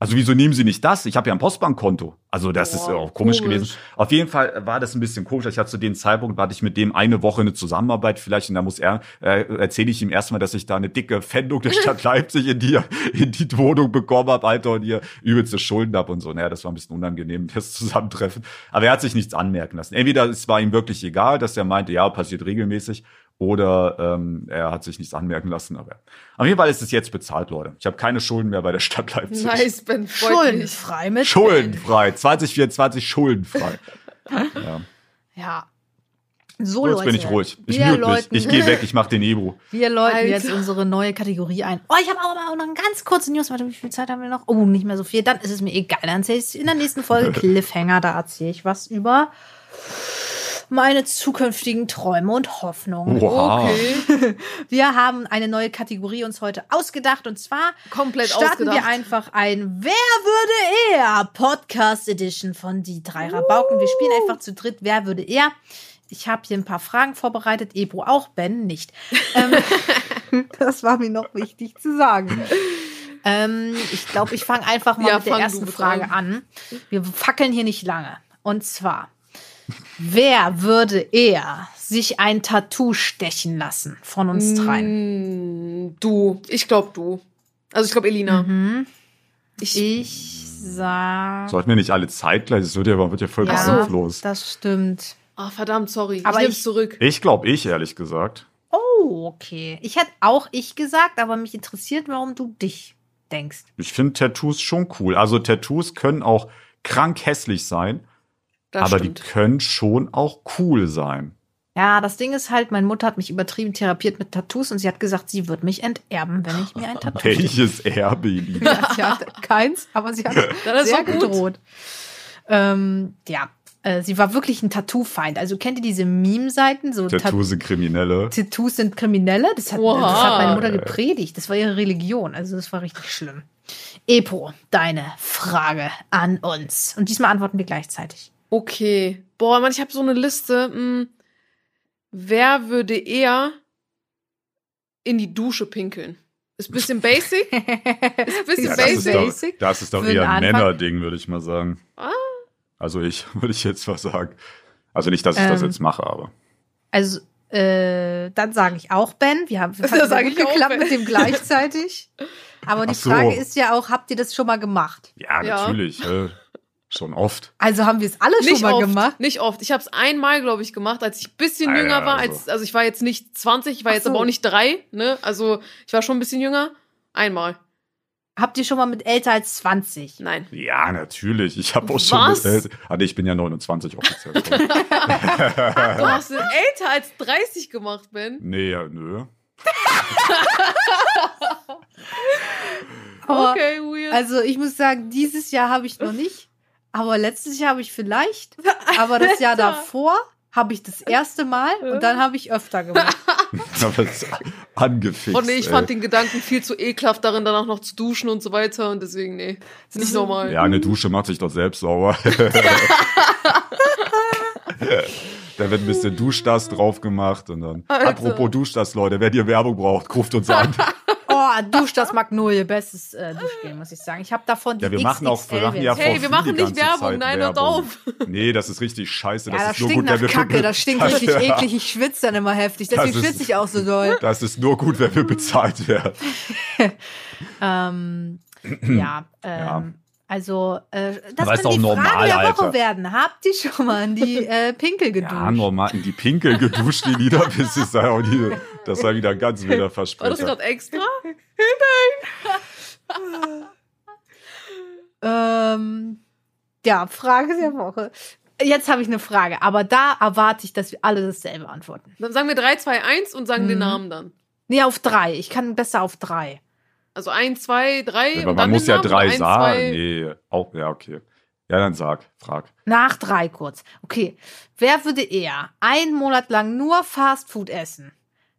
Also wieso nehmen sie nicht das? Ich habe ja ein Postbankkonto. Also das ist Boah, auch komisch, komisch. gewesen. Auf jeden Fall war das ein bisschen komisch. Ich hatte zu dem Zeitpunkt, hatte ich mit dem eine Woche eine Zusammenarbeit vielleicht und da muss er, äh, erzähle ich ihm erstmal, dass ich da eine dicke Pfändung der Stadt Leipzig in die, in die Wohnung bekommen habe, Alter, und ihr übelste Schulden hab und so. Naja, das war ein bisschen unangenehm, das Zusammentreffen. Aber er hat sich nichts anmerken lassen. Entweder es war ihm wirklich egal, dass er meinte, ja, passiert regelmäßig, oder ähm, er hat sich nichts anmerken lassen. Aber auf jeden Fall ist es jetzt bezahlt, Leute. Ich habe keine Schulden mehr bei der Stadt Leipzig. Nice, mich. Schuldenfrei mit Schuldenfrei. 2024 schuldenfrei. ja. Ja. So, jetzt Leute. bin ich ruhig. Ich mute mich. Ich gehe weg. Ich mache den Ebro. Wir läuten Alter. jetzt unsere neue Kategorie ein. Oh, ich habe aber auch noch eine ganz kurze News. Warte, wie viel Zeit haben wir noch? Oh, nicht mehr so viel. Dann ist es mir egal. Dann erzähle ich in der nächsten Folge Cliffhanger. Da erzähle ich was über meine zukünftigen Träume und Hoffnungen. Wow. Okay. Wir haben eine neue Kategorie uns heute ausgedacht und zwar Komplett starten wir ausgedacht. einfach ein Wer würde er Podcast Edition von die drei Rabauken. Wir spielen einfach zu dritt Wer würde er. ich habe hier ein paar Fragen vorbereitet. Ebro auch, Ben nicht. Ähm, das war mir noch wichtig zu sagen. Ähm, ich glaube, ich fange einfach mal Ja, mit der ersten Frage an. an. Wir fackeln hier nicht lange. Und zwar, wer würde eher sich ein Tattoo stechen lassen von uns dreien? Mm, Du. Ich glaube du. Also ich glaube Elina. Mhm. Ich, Ich sag. Sollten wir nicht alle zeitgleich? Das wird ja, wird ja voll Ja, beeinflusst. das stimmt. Ah, verdammt, sorry. Aber ich nehme zurück. Ich glaube ich, ehrlich gesagt. Oh, okay. Ich hätte auch ich gesagt, aber mich interessiert, warum du dich denkst. Ich finde Tattoos schon cool. Also Tattoos können auch krank hässlich sein, Das aber stimmt. die können schon auch cool sein. Ja, das Ding ist halt, meine Mutter hat mich übertrieben therapiert mit Tattoos und sie hat gesagt, sie wird mich enterben, wenn ich mir ein Tattoo. Welches Erbe? Ja, sie hat keins, aber sie hat sehr gedroht. Ähm, ja, äh, sie war wirklich ein Tattoo-Feind. Also kennt ihr diese Meme-Seiten? So Tat- Tattoos sind Kriminelle. Tattoos sind Kriminelle. Das hat, Oha. das hat meine Mutter gepredigt. Das war ihre Religion. Also das war richtig schlimm. Epo, deine Frage an uns. Und diesmal antworten wir gleichzeitig. Okay. Boah, Mann, ich habe so eine Liste. Hm. Wer würde eher in die Dusche pinkeln? Ist ein bisschen basic. Ist ein bisschen Ja, das, ist basic. doch, Basic. das ist doch Für eher ein. Männerding, würde ich mal sagen. Ah. Also ich, würde ich jetzt was sagen. Also nicht, dass ich das Ähm. jetzt mache, aber. Also, äh, dann sage ich auch Ben. Wir haben Das das sag gut ich geklappt mit dem gleichzeitig. Aber die so. Frage ist ja auch, habt ihr das schon mal gemacht? Ja, Ja. natürlich. Äh, schon oft. Also haben wir es alle schon Nicht mal oft, gemacht. nicht oft. Ich habe es einmal, glaube ich, gemacht, als ich ein bisschen Ah, jünger war. also. Als, also ich war jetzt nicht 20, ich war Ach jetzt so. aber auch nicht drei. Ne? Also ich war schon ein bisschen jünger. Einmal. Habt ihr schon mal mit älter als 20? Nein. Ja, natürlich. Ich habe auch schon. Was? Äh, ah, nee, ich bin ja 29 offiziell. Du hast älter als 30 gemacht, Ben. nee, ja, nö. Okay, weird. Also ich muss sagen, dieses Jahr habe ich noch nicht. Aber letztes Jahr habe ich vielleicht. Aber das Jahr davor habe ich das erste Mal und dann habe ich öfter gemacht. Aber ist angefixt. oh nee, ich ey. fand den Gedanken viel zu ekelhaft darin, danach noch zu duschen und so weiter. Und deswegen, nee. Ist nicht normal. Ja, eine Dusche macht sich doch selbst sauber. da wird ein bisschen Duschdas drauf gemacht und dann. Alter. Apropos Duschdas, Leute, wer dir Werbung braucht, ruft uns an. Oh, Dusch das Magnolie, bestes äh, Duschgel, muss ich sagen. Ich habe davon die Ja, wir machen auch- wir machen ja. Hey, wir machen nicht Werbung. Zeit Nein, hört auf. Nee, das ist richtig scheiße. Ja, Das das ist nur stinkt gut, wenn nach wir Kacke, das stinkt richtig Ja. eklig. Ich schwitze dann immer heftig. Deswegen Das ist- schwitze ich auch so doll. Das ist nur gut, wenn wir bezahlt werden. Ähm, ja, ähm, Ja. Also äh, das Aber ist kann die auch Frage normal, der Woche Alter. werden. Habt ihr schon mal in die äh, Pinkel geduscht? Ja, normal in die Pinkel geduscht, die Lieder, bis es da auch die, das war wieder ganz wieder War das versprechen. gerade extra? Ähm, ja, Frage der Woche. Jetzt habe ich eine Frage, aber da erwarte ich, dass wir alle dasselbe antworten. Dann sagen wir 3, 2, 1 und sagen den Mhm. Namen dann. Nee, auf drei. Ich kann besser auf drei. Also 1, 2, 3 Ja, und aber dann man muss ja Namen? drei Eins, sagen. zwei- Nee, auch, ja, okay. Ja, dann sag, frag. Nach drei kurz. Okay. Wer würde eher einen Monat lang nur Fastfood essen?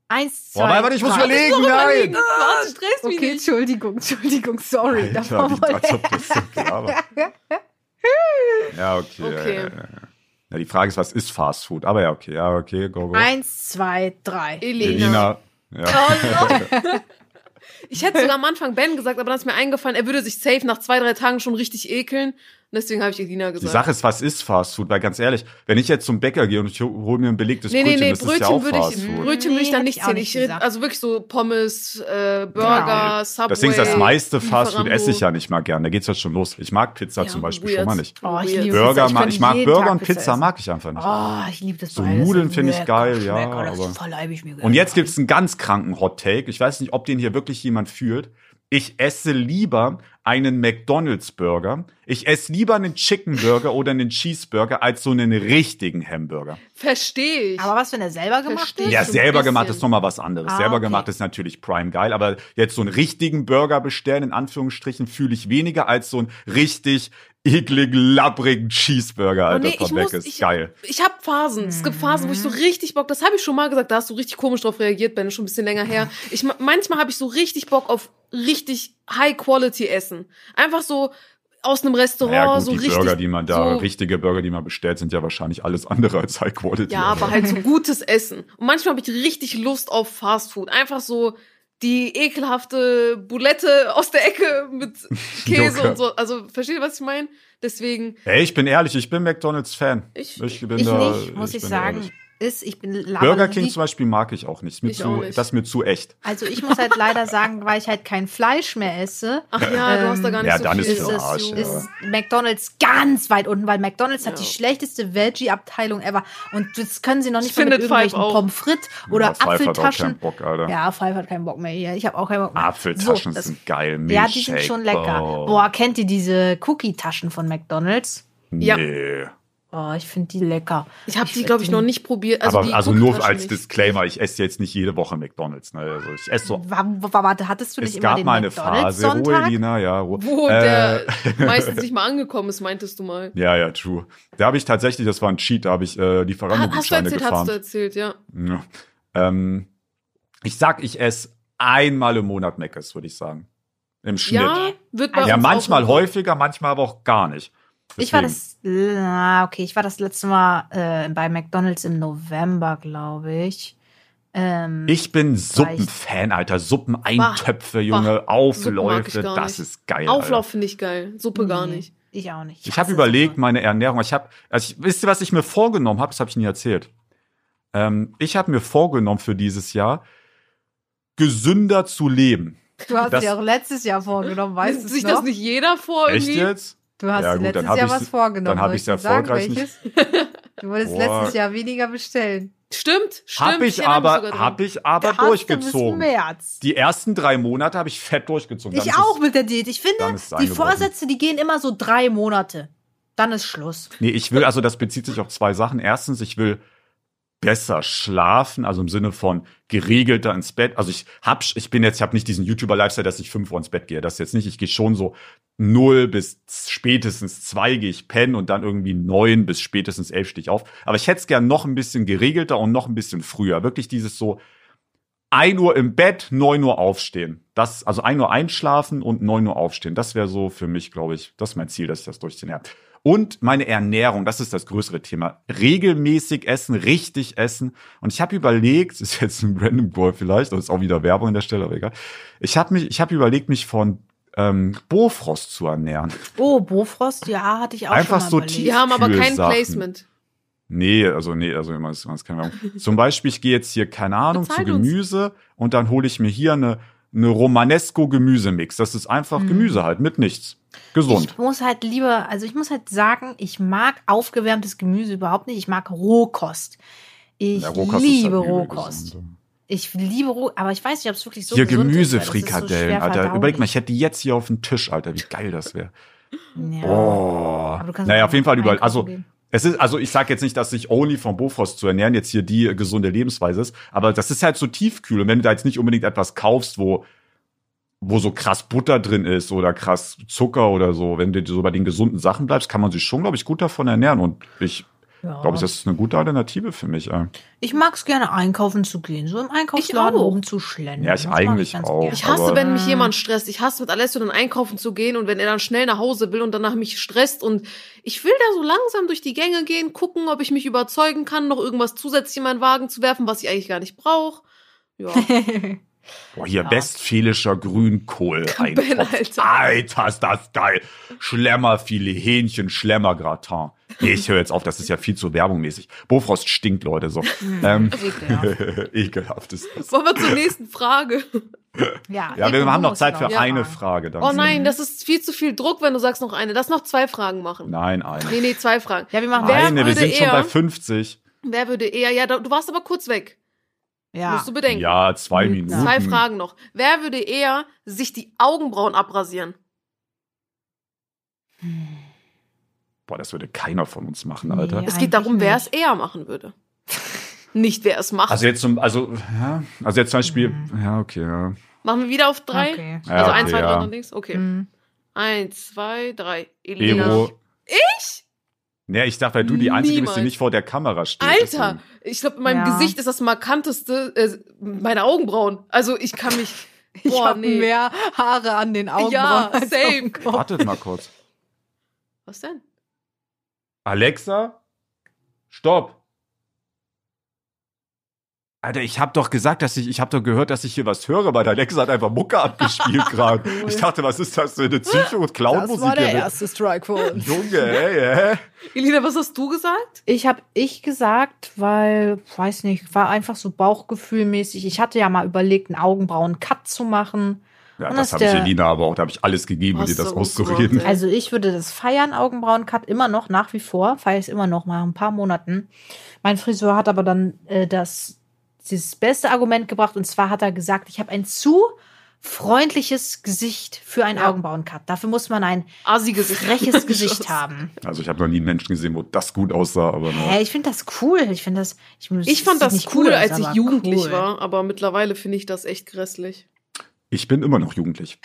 Eins, zwei, Boah, nein, warte, ich muss drei. überlegen, Überlegen. nein! Was? Stress mich Okay, nicht. Entschuldigung, Entschuldigung, sorry. Alter, Davor wie, wollte- als ob das so klar war. Ja, okay. Okay. Ja, ja, ja. Ja, die Frage ist, was ist Fast Food? Aber ja, okay, ja, okay, go, go. Eins, zwei, drei. Elena. Elina. Ja. Ich hätte sogar am Anfang Ben gesagt, aber dann ist mir eingefallen, er würde sich safe nach zwei, drei Tagen schon richtig ekeln. Und deswegen habe ich Elina Die gesagt. Sache ist, was ist Fast Food? Weil ganz ehrlich, wenn ich jetzt zum Bäcker gehe und ich hole mir ein belegtes nee, nee, Brötchen, nee, das ist ja Brötchen auch würde Fast ich, Food. Brötchen würde ich Nee, dann nicht ich zählen. nicht Ich also wirklich so Pommes, äh, Burger, Genau. Subway. Das Ding ist, das meiste Fast Food esse ich ja nicht mal gern. Da geht's ja schon los. Ich mag Pizza Ja, zum Beispiel weird. schon mal nicht. Oh, ich liebe Burger Pizza. mag, ich mag Burger Tag und Pizza essen. mag ich einfach nicht. Oh, ich liebe das So. Nudeln finde ich geil, ja. Oh, das aber- verleibe ich mir Und jetzt gibt's einen ganz kranken Hot Take. Ich weiß nicht, ob den hier wirklich jemand fühlt. Ich esse lieber einen McDonald's Burger. Ich esse lieber einen Chicken Burger oder einen Cheeseburger als so einen richtigen Hamburger. Verstehe ich. Aber was, wenn er selber gemacht ist? Ja, selber bisschen. gemacht ist nochmal was anderes. Ah, selber okay. gemacht ist natürlich prime geil, aber jetzt so einen richtigen Burger bestellen, in Anführungsstrichen, fühle ich weniger als so einen richtig ekligen, labbrigen Cheeseburger, Alter, Oh nee, muss, Beck ist ich, geil. Ich habe Phasen. Es gibt Phasen, wo ich so Mhm. richtig Bock. Das habe ich schon mal gesagt. Da hast du richtig komisch drauf reagiert, Ben. Schon ein bisschen länger her. Ich ma- manchmal habe ich so richtig Bock auf richtig High Quality Essen. Einfach so aus einem Restaurant Ja, gut, so die richtig. Burger, die man da, so, richtige Burger, die man bestellt, sind ja wahrscheinlich alles andere als High Quality. Ja, aber halt so gutes Essen. Und manchmal habe ich richtig Lust auf Fast Food. Einfach so die ekelhafte Boulette aus der Ecke mit Käse Junge. und so. Also, versteht ihr, was ich meine? Deswegen, Ey, ich bin ehrlich, ich bin McDonalds-Fan. Ich- bin Ich da, nicht, muss ich, bin sagen. ehrlich. Ist, ich bin Burger King zum Beispiel mag ich auch nicht. Ist Mir Ich zu, auch nicht. Das ist mir zu echt. Also ich muss halt leider sagen, weil ich halt kein Fleisch mehr esse, ach ja, du hast da gar nicht Ja, so dann viel. ist ist, Arsch, ja. ist McDonalds ganz weit unten, weil McDonalds hat Ja. die schlechteste Veggie-Abteilung ever. Und das können sie noch nicht Das mal mit irgendwelchen auch. Pommes frites oder Ja, Five hat auch Apfeltaschen. keinen Bock, Alter. Ja, Five hat keinen Bock mehr hier. Ich habe auch keinen Bock mehr. Apfeltaschen So, das- sind geil. Ja, die sind schon lecker. Oh. Boah, kennt ihr diese Cookie-Taschen von McDonalds? Ja. Oh, ich finde die lecker. Ich habe die, glaube ich, noch nicht probiert. Also aber die also nur als nicht. Disclaimer, ich esse jetzt nicht jede Woche McDonalds. Ne? Also ich esse so. Wa- wa- Warte, hattest du nicht Es immer gab den mal eine Phase, ja. Ruhe. Wo Äh, der meistens nicht mal angekommen ist, meintest du mal. Ja, ja, true. Da habe ich tatsächlich, das war ein Cheat, da habe ich äh, Ha- Hast du erzählt, hast gefahren. du erzählt, ja. Ja. Ähm, ich sag, ich esse einmal im Monat Meckes, würde ich sagen. Im Schnitt. Ja, wird bei ja, uns manchmal auch häufiger, manchmal aber auch gar nicht. Ich war Deswegen. das, na, okay, ich war das letzte Mal äh, bei McDonalds im November, glaube ich. Ähm, Ich bin Suppenfan, Alter. Suppeneintöpfe, Junge, Aufläufe, ich gar das nicht. ist geil. Auflauf finde ich geil. Suppe gar nee, nicht. Ich auch nicht. Ich habe hasse überlegt, meine Ernährung. Ich habe, also ich, wisst ihr, was ich mir vorgenommen habe? Das habe ich nie erzählt. Ähm, ich habe mir vorgenommen für dieses Jahr, gesünder zu leben. Du hast das- dir auch letztes Jahr vorgenommen, weißt du sich noch? das nicht jeder vor Echt irgendwie? jetzt? Du hast Ja, gut, letztes Jahr was vorgenommen. dann hab Soll ich's ich sagen, erfolgreich welches? Du wolltest Boah. letztes Jahr weniger bestellen. Stimmt, stimmt. Hab ich mich aber, hab ich aber Da durchgezogen. März. Die ersten drei Monate habe ich fett durchgezogen. Dann Ich auch Es, mit der Diät. Ich finde, es die. Vorsätze, die gehen immer so drei Monate. Dann ist Schluss. nee, ich will, also das bezieht sich auf zwei Sachen. Erstens, ich will besser schlafen, also im Sinne von geregelter ins Bett. Also ich hab, ich bin jetzt, ich habe nicht diesen YouTuber-Lifestyle, dass ich fünf Uhr ins Bett gehe. Das jetzt nicht. Ich gehe schon so null bis spätestens zwei gehe ich pennen und dann irgendwie neun bis spätestens elf stehe ich auf. Aber ich hätte es gern noch ein bisschen geregelter und noch ein bisschen früher. Wirklich dieses so 1 Uhr im Bett, 9 Uhr aufstehen. Das, also 1 Uhr einschlafen und 9 Uhr aufstehen. Das wäre so für mich, glaube ich, das ist mein Ziel, dass ich das durchziehen werde. Und meine Ernährung, das ist das größere Thema. Regelmäßig essen, richtig essen. Und ich habe überlegt, das ist jetzt ein Random Call vielleicht, das ist auch wieder Werbung an der Stelle, aber egal. Ich habe mich, ich habe überlegt, mich von ähm, Bofrost zu ernähren. Oh, Bofrost, ja, hatte ich auch Einfach schon mal so überlegt. tief- Die haben aber kein. Placement. Nee, also nee, also immer ist ganz keine Ahnung. Zum Beispiel, ich gehe jetzt hier, keine Ahnung, zu Bezahlt uns. Gemüse und dann hole ich mir hier eine, eine Romanesco Gemüsemix. Das ist einfach Mhm. Gemüse halt mit nichts. Gesund. Ich muss halt lieber, also ich muss halt sagen, ich mag aufgewärmtes Gemüse überhaupt nicht. Ich mag Rohkost. Ich Ja, Rohkost liebe halt Rohkost. gesund. Ich liebe Roh, aber ich weiß nicht, ob es wirklich so hier gesund so Gemüsefrikadellen, schwer Alter. Überleg mal, ich hätte die jetzt hier auf dem Tisch, Alter. Wie geil das wäre. Ja. Oh. Naja, auf jeden Fall überall. Also, gehen. Es ist, also ich sag jetzt nicht, dass sich only vom Bofrost zu ernähren jetzt hier die äh, gesunde Lebensweise ist, aber das ist halt so tiefkühl. Und wenn du da jetzt nicht unbedingt etwas kaufst, wo, wo so krass Butter drin ist oder krass Zucker oder so, wenn du so bei den gesunden Sachen bleibst, kann man sich schon, glaube ich, gut davon ernähren. Und ich Ja. glaube, das ist eine gute Alternative für mich. Ich mag es gerne einkaufen zu gehen, so im Einkaufsladen Ich auch. oben zu schlendern. Ja, ich Das eigentlich ganz auch. gerne. Ich hasse, wenn mich jemand stresst. Ich hasse mit Alessio dann einkaufen zu gehen und wenn er dann schnell nach Hause will und danach mich stresst und ich will da so langsam durch die Gänge gehen, gucken, ob ich mich überzeugen kann, noch irgendwas zusätzlich in meinen Wagen zu werfen, was ich eigentlich gar nicht brauche. Ja. Boah, hier westfälischer Grünkohl. Ben, Eintopf. Alter. Alter, ist das geil. Schlemmerfilet, Hähnchen, Schlemmergratin. Nee, ich höre jetzt auf, das ist ja viel zu werbungmäßig. Bofrost stinkt, Leute, so. ähm, Ekelhaft. ist das. Wollen wir zur nächsten Frage? Ja, Ja, wir haben noch Zeit für noch eine. Frage. Dann Oh nein, das ist viel zu viel Druck, wenn du sagst noch eine. Lass noch zwei Fragen machen. Nein, eine. Nee, nee, zwei Fragen. Ja, wir machen Wer Eine, wir sind schon eher- bei 50. Wer würde eher, ja, du warst aber kurz weg. Ja. Musst du bedenken. Ja, zwei Minuten. Minuten. Zwei Fragen noch. Wer würde eher sich die Augenbrauen abrasieren? Boah, das würde keiner von uns machen, Alter. Nee. Es geht darum, wer es eher machen würde. Nicht wer es macht. Also jetzt zum, also, ja, also jetzt zum Beispiel, Mhm. ja, okay, ja. Machen wir wieder auf drei? Okay. Ja, Also okay, eins, zwei, drei ja. und links? Okay. Mhm. Eins, zwei, drei. Elena. Ebro. Ich? Ja, ich dachte, weil du die Einzige bist, die Niemals. nicht vor der Kamera steht. Alter, deswegen. ich glaube, in meinem Ja. Gesicht ist das markanteste äh, meine Augenbrauen. Also ich kann mich. Ich Boah, habe nee. mehr Haare an den Augenbrauen. Ja, same. Kopf. Wartet mal kurz. Was denn? Alexa, stopp. Alter, ich hab doch gesagt, dass ich, ich hab doch gehört, dass ich hier was höre, weil der Alexa hat einfach Mucke abgespielt gerade. Ich dachte, was ist das für eine Psycho- und Clown-Musik? hier mit- Strike für uns. Junge, ey, ey. Elina, was hast du gesagt? Ich habe ich gesagt, weil, weiß nicht, war einfach so bauchgefühlmäßig. Ich hatte ja mal überlegt, einen Augenbrauen-Cut zu machen. Ja, Und das das habe ich Elina aber auch, da habe ich alles gegeben, um dir das auszureden. Also ich würde das feiern, Augenbrauen-Cut, immer noch, nach wie vor. Feiere ich es immer noch, mal ein paar Monaten. Mein Friseur hat aber dann äh, das, dieses beste Argument gebracht. Und zwar hat er gesagt, ich habe ein zu freundliches Gesicht für einen Ja. Augenbrauen-Cut. Dafür muss man ein Asi-Gesicht. freches Gesicht haben. Also ich habe noch nie einen Menschen gesehen, wo das gut aussah, aber nur. Hä, ich finde das cool. Ich finde das. Ich, Ich fand das nicht cool, aus, als ich jugendlich cool. war, aber mittlerweile finde ich das echt grässlich. Ich bin immer noch jugendlich.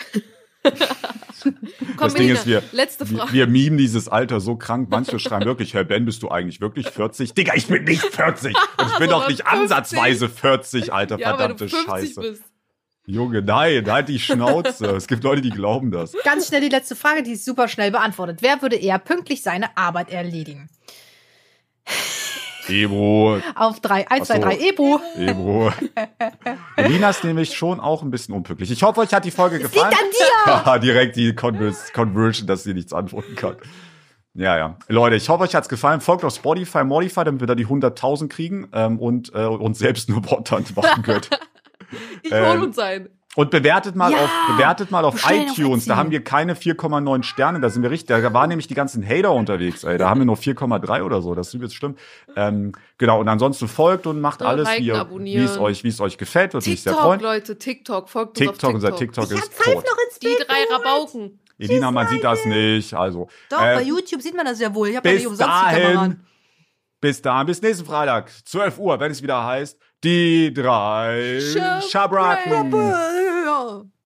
Komm, das Ding ist, wir, letzte Frage. wir mimen dieses Alter so krank. Manche schreiben wirklich, Herr Ben, bist du eigentlich wirklich 40? Digga, ich bin nicht 40. Und ich bin doch nicht 50. ansatzweise 40, Alter, ja, weil du verdammte 50 Scheiße. bist. Junge, nein, halt die Schnauze. es gibt Leute, die glauben das. Ganz schnell die letzte Frage, die ist super schnell beantwortet. Wer würde eher pünktlich seine Arbeit erledigen? Ebro, Auf drei, eins, zwei, drei, Ebro. Ebro. Lina ist nämlich schon auch ein bisschen unpünktlich. Ich hoffe, euch hat die Folge gefallen. Liegt an dir! Direkt die Convers Conversion, dass sie nichts antworten kann. Ja, ja. Leute, ich hoffe, euch hat's gefallen. Folgt auf Spotify, Modify, damit wir da die 100.000 kriegen ähm, und äh, uns selbst nur Wortant machen können. Ich Ähm, hol uns ein. Und bewertet mal Ja, auf, bewertet mal auf iTunes. Da haben wir keine 4,9 Sterne. Da sind wir richtig. Da waren nämlich die ganzen Hater unterwegs. Ey. Da haben wir nur 4,3 oder so. Das ist übelst schlimm. Ähm, genau. Und ansonsten folgt und macht Ja, alles, liken, wie, wie es euch, wie es euch gefällt. Würde mich sehr TikTok, freuen. Leute, TikTok, folgt uns TikTok, auf unser TikTok. TikTok ist tot. ins Die drei Rabauken. Elina, man sieht das nicht. Also, Doch, äh, bei YouTube sieht man das ja wohl. Ich habe ja nicht umsonst die Kamera dahin, an. bis dahin, bis nächsten Freitag, 12 Uhr, wenn es wieder heißt, die drei Schabracken. Schabracken. Ja.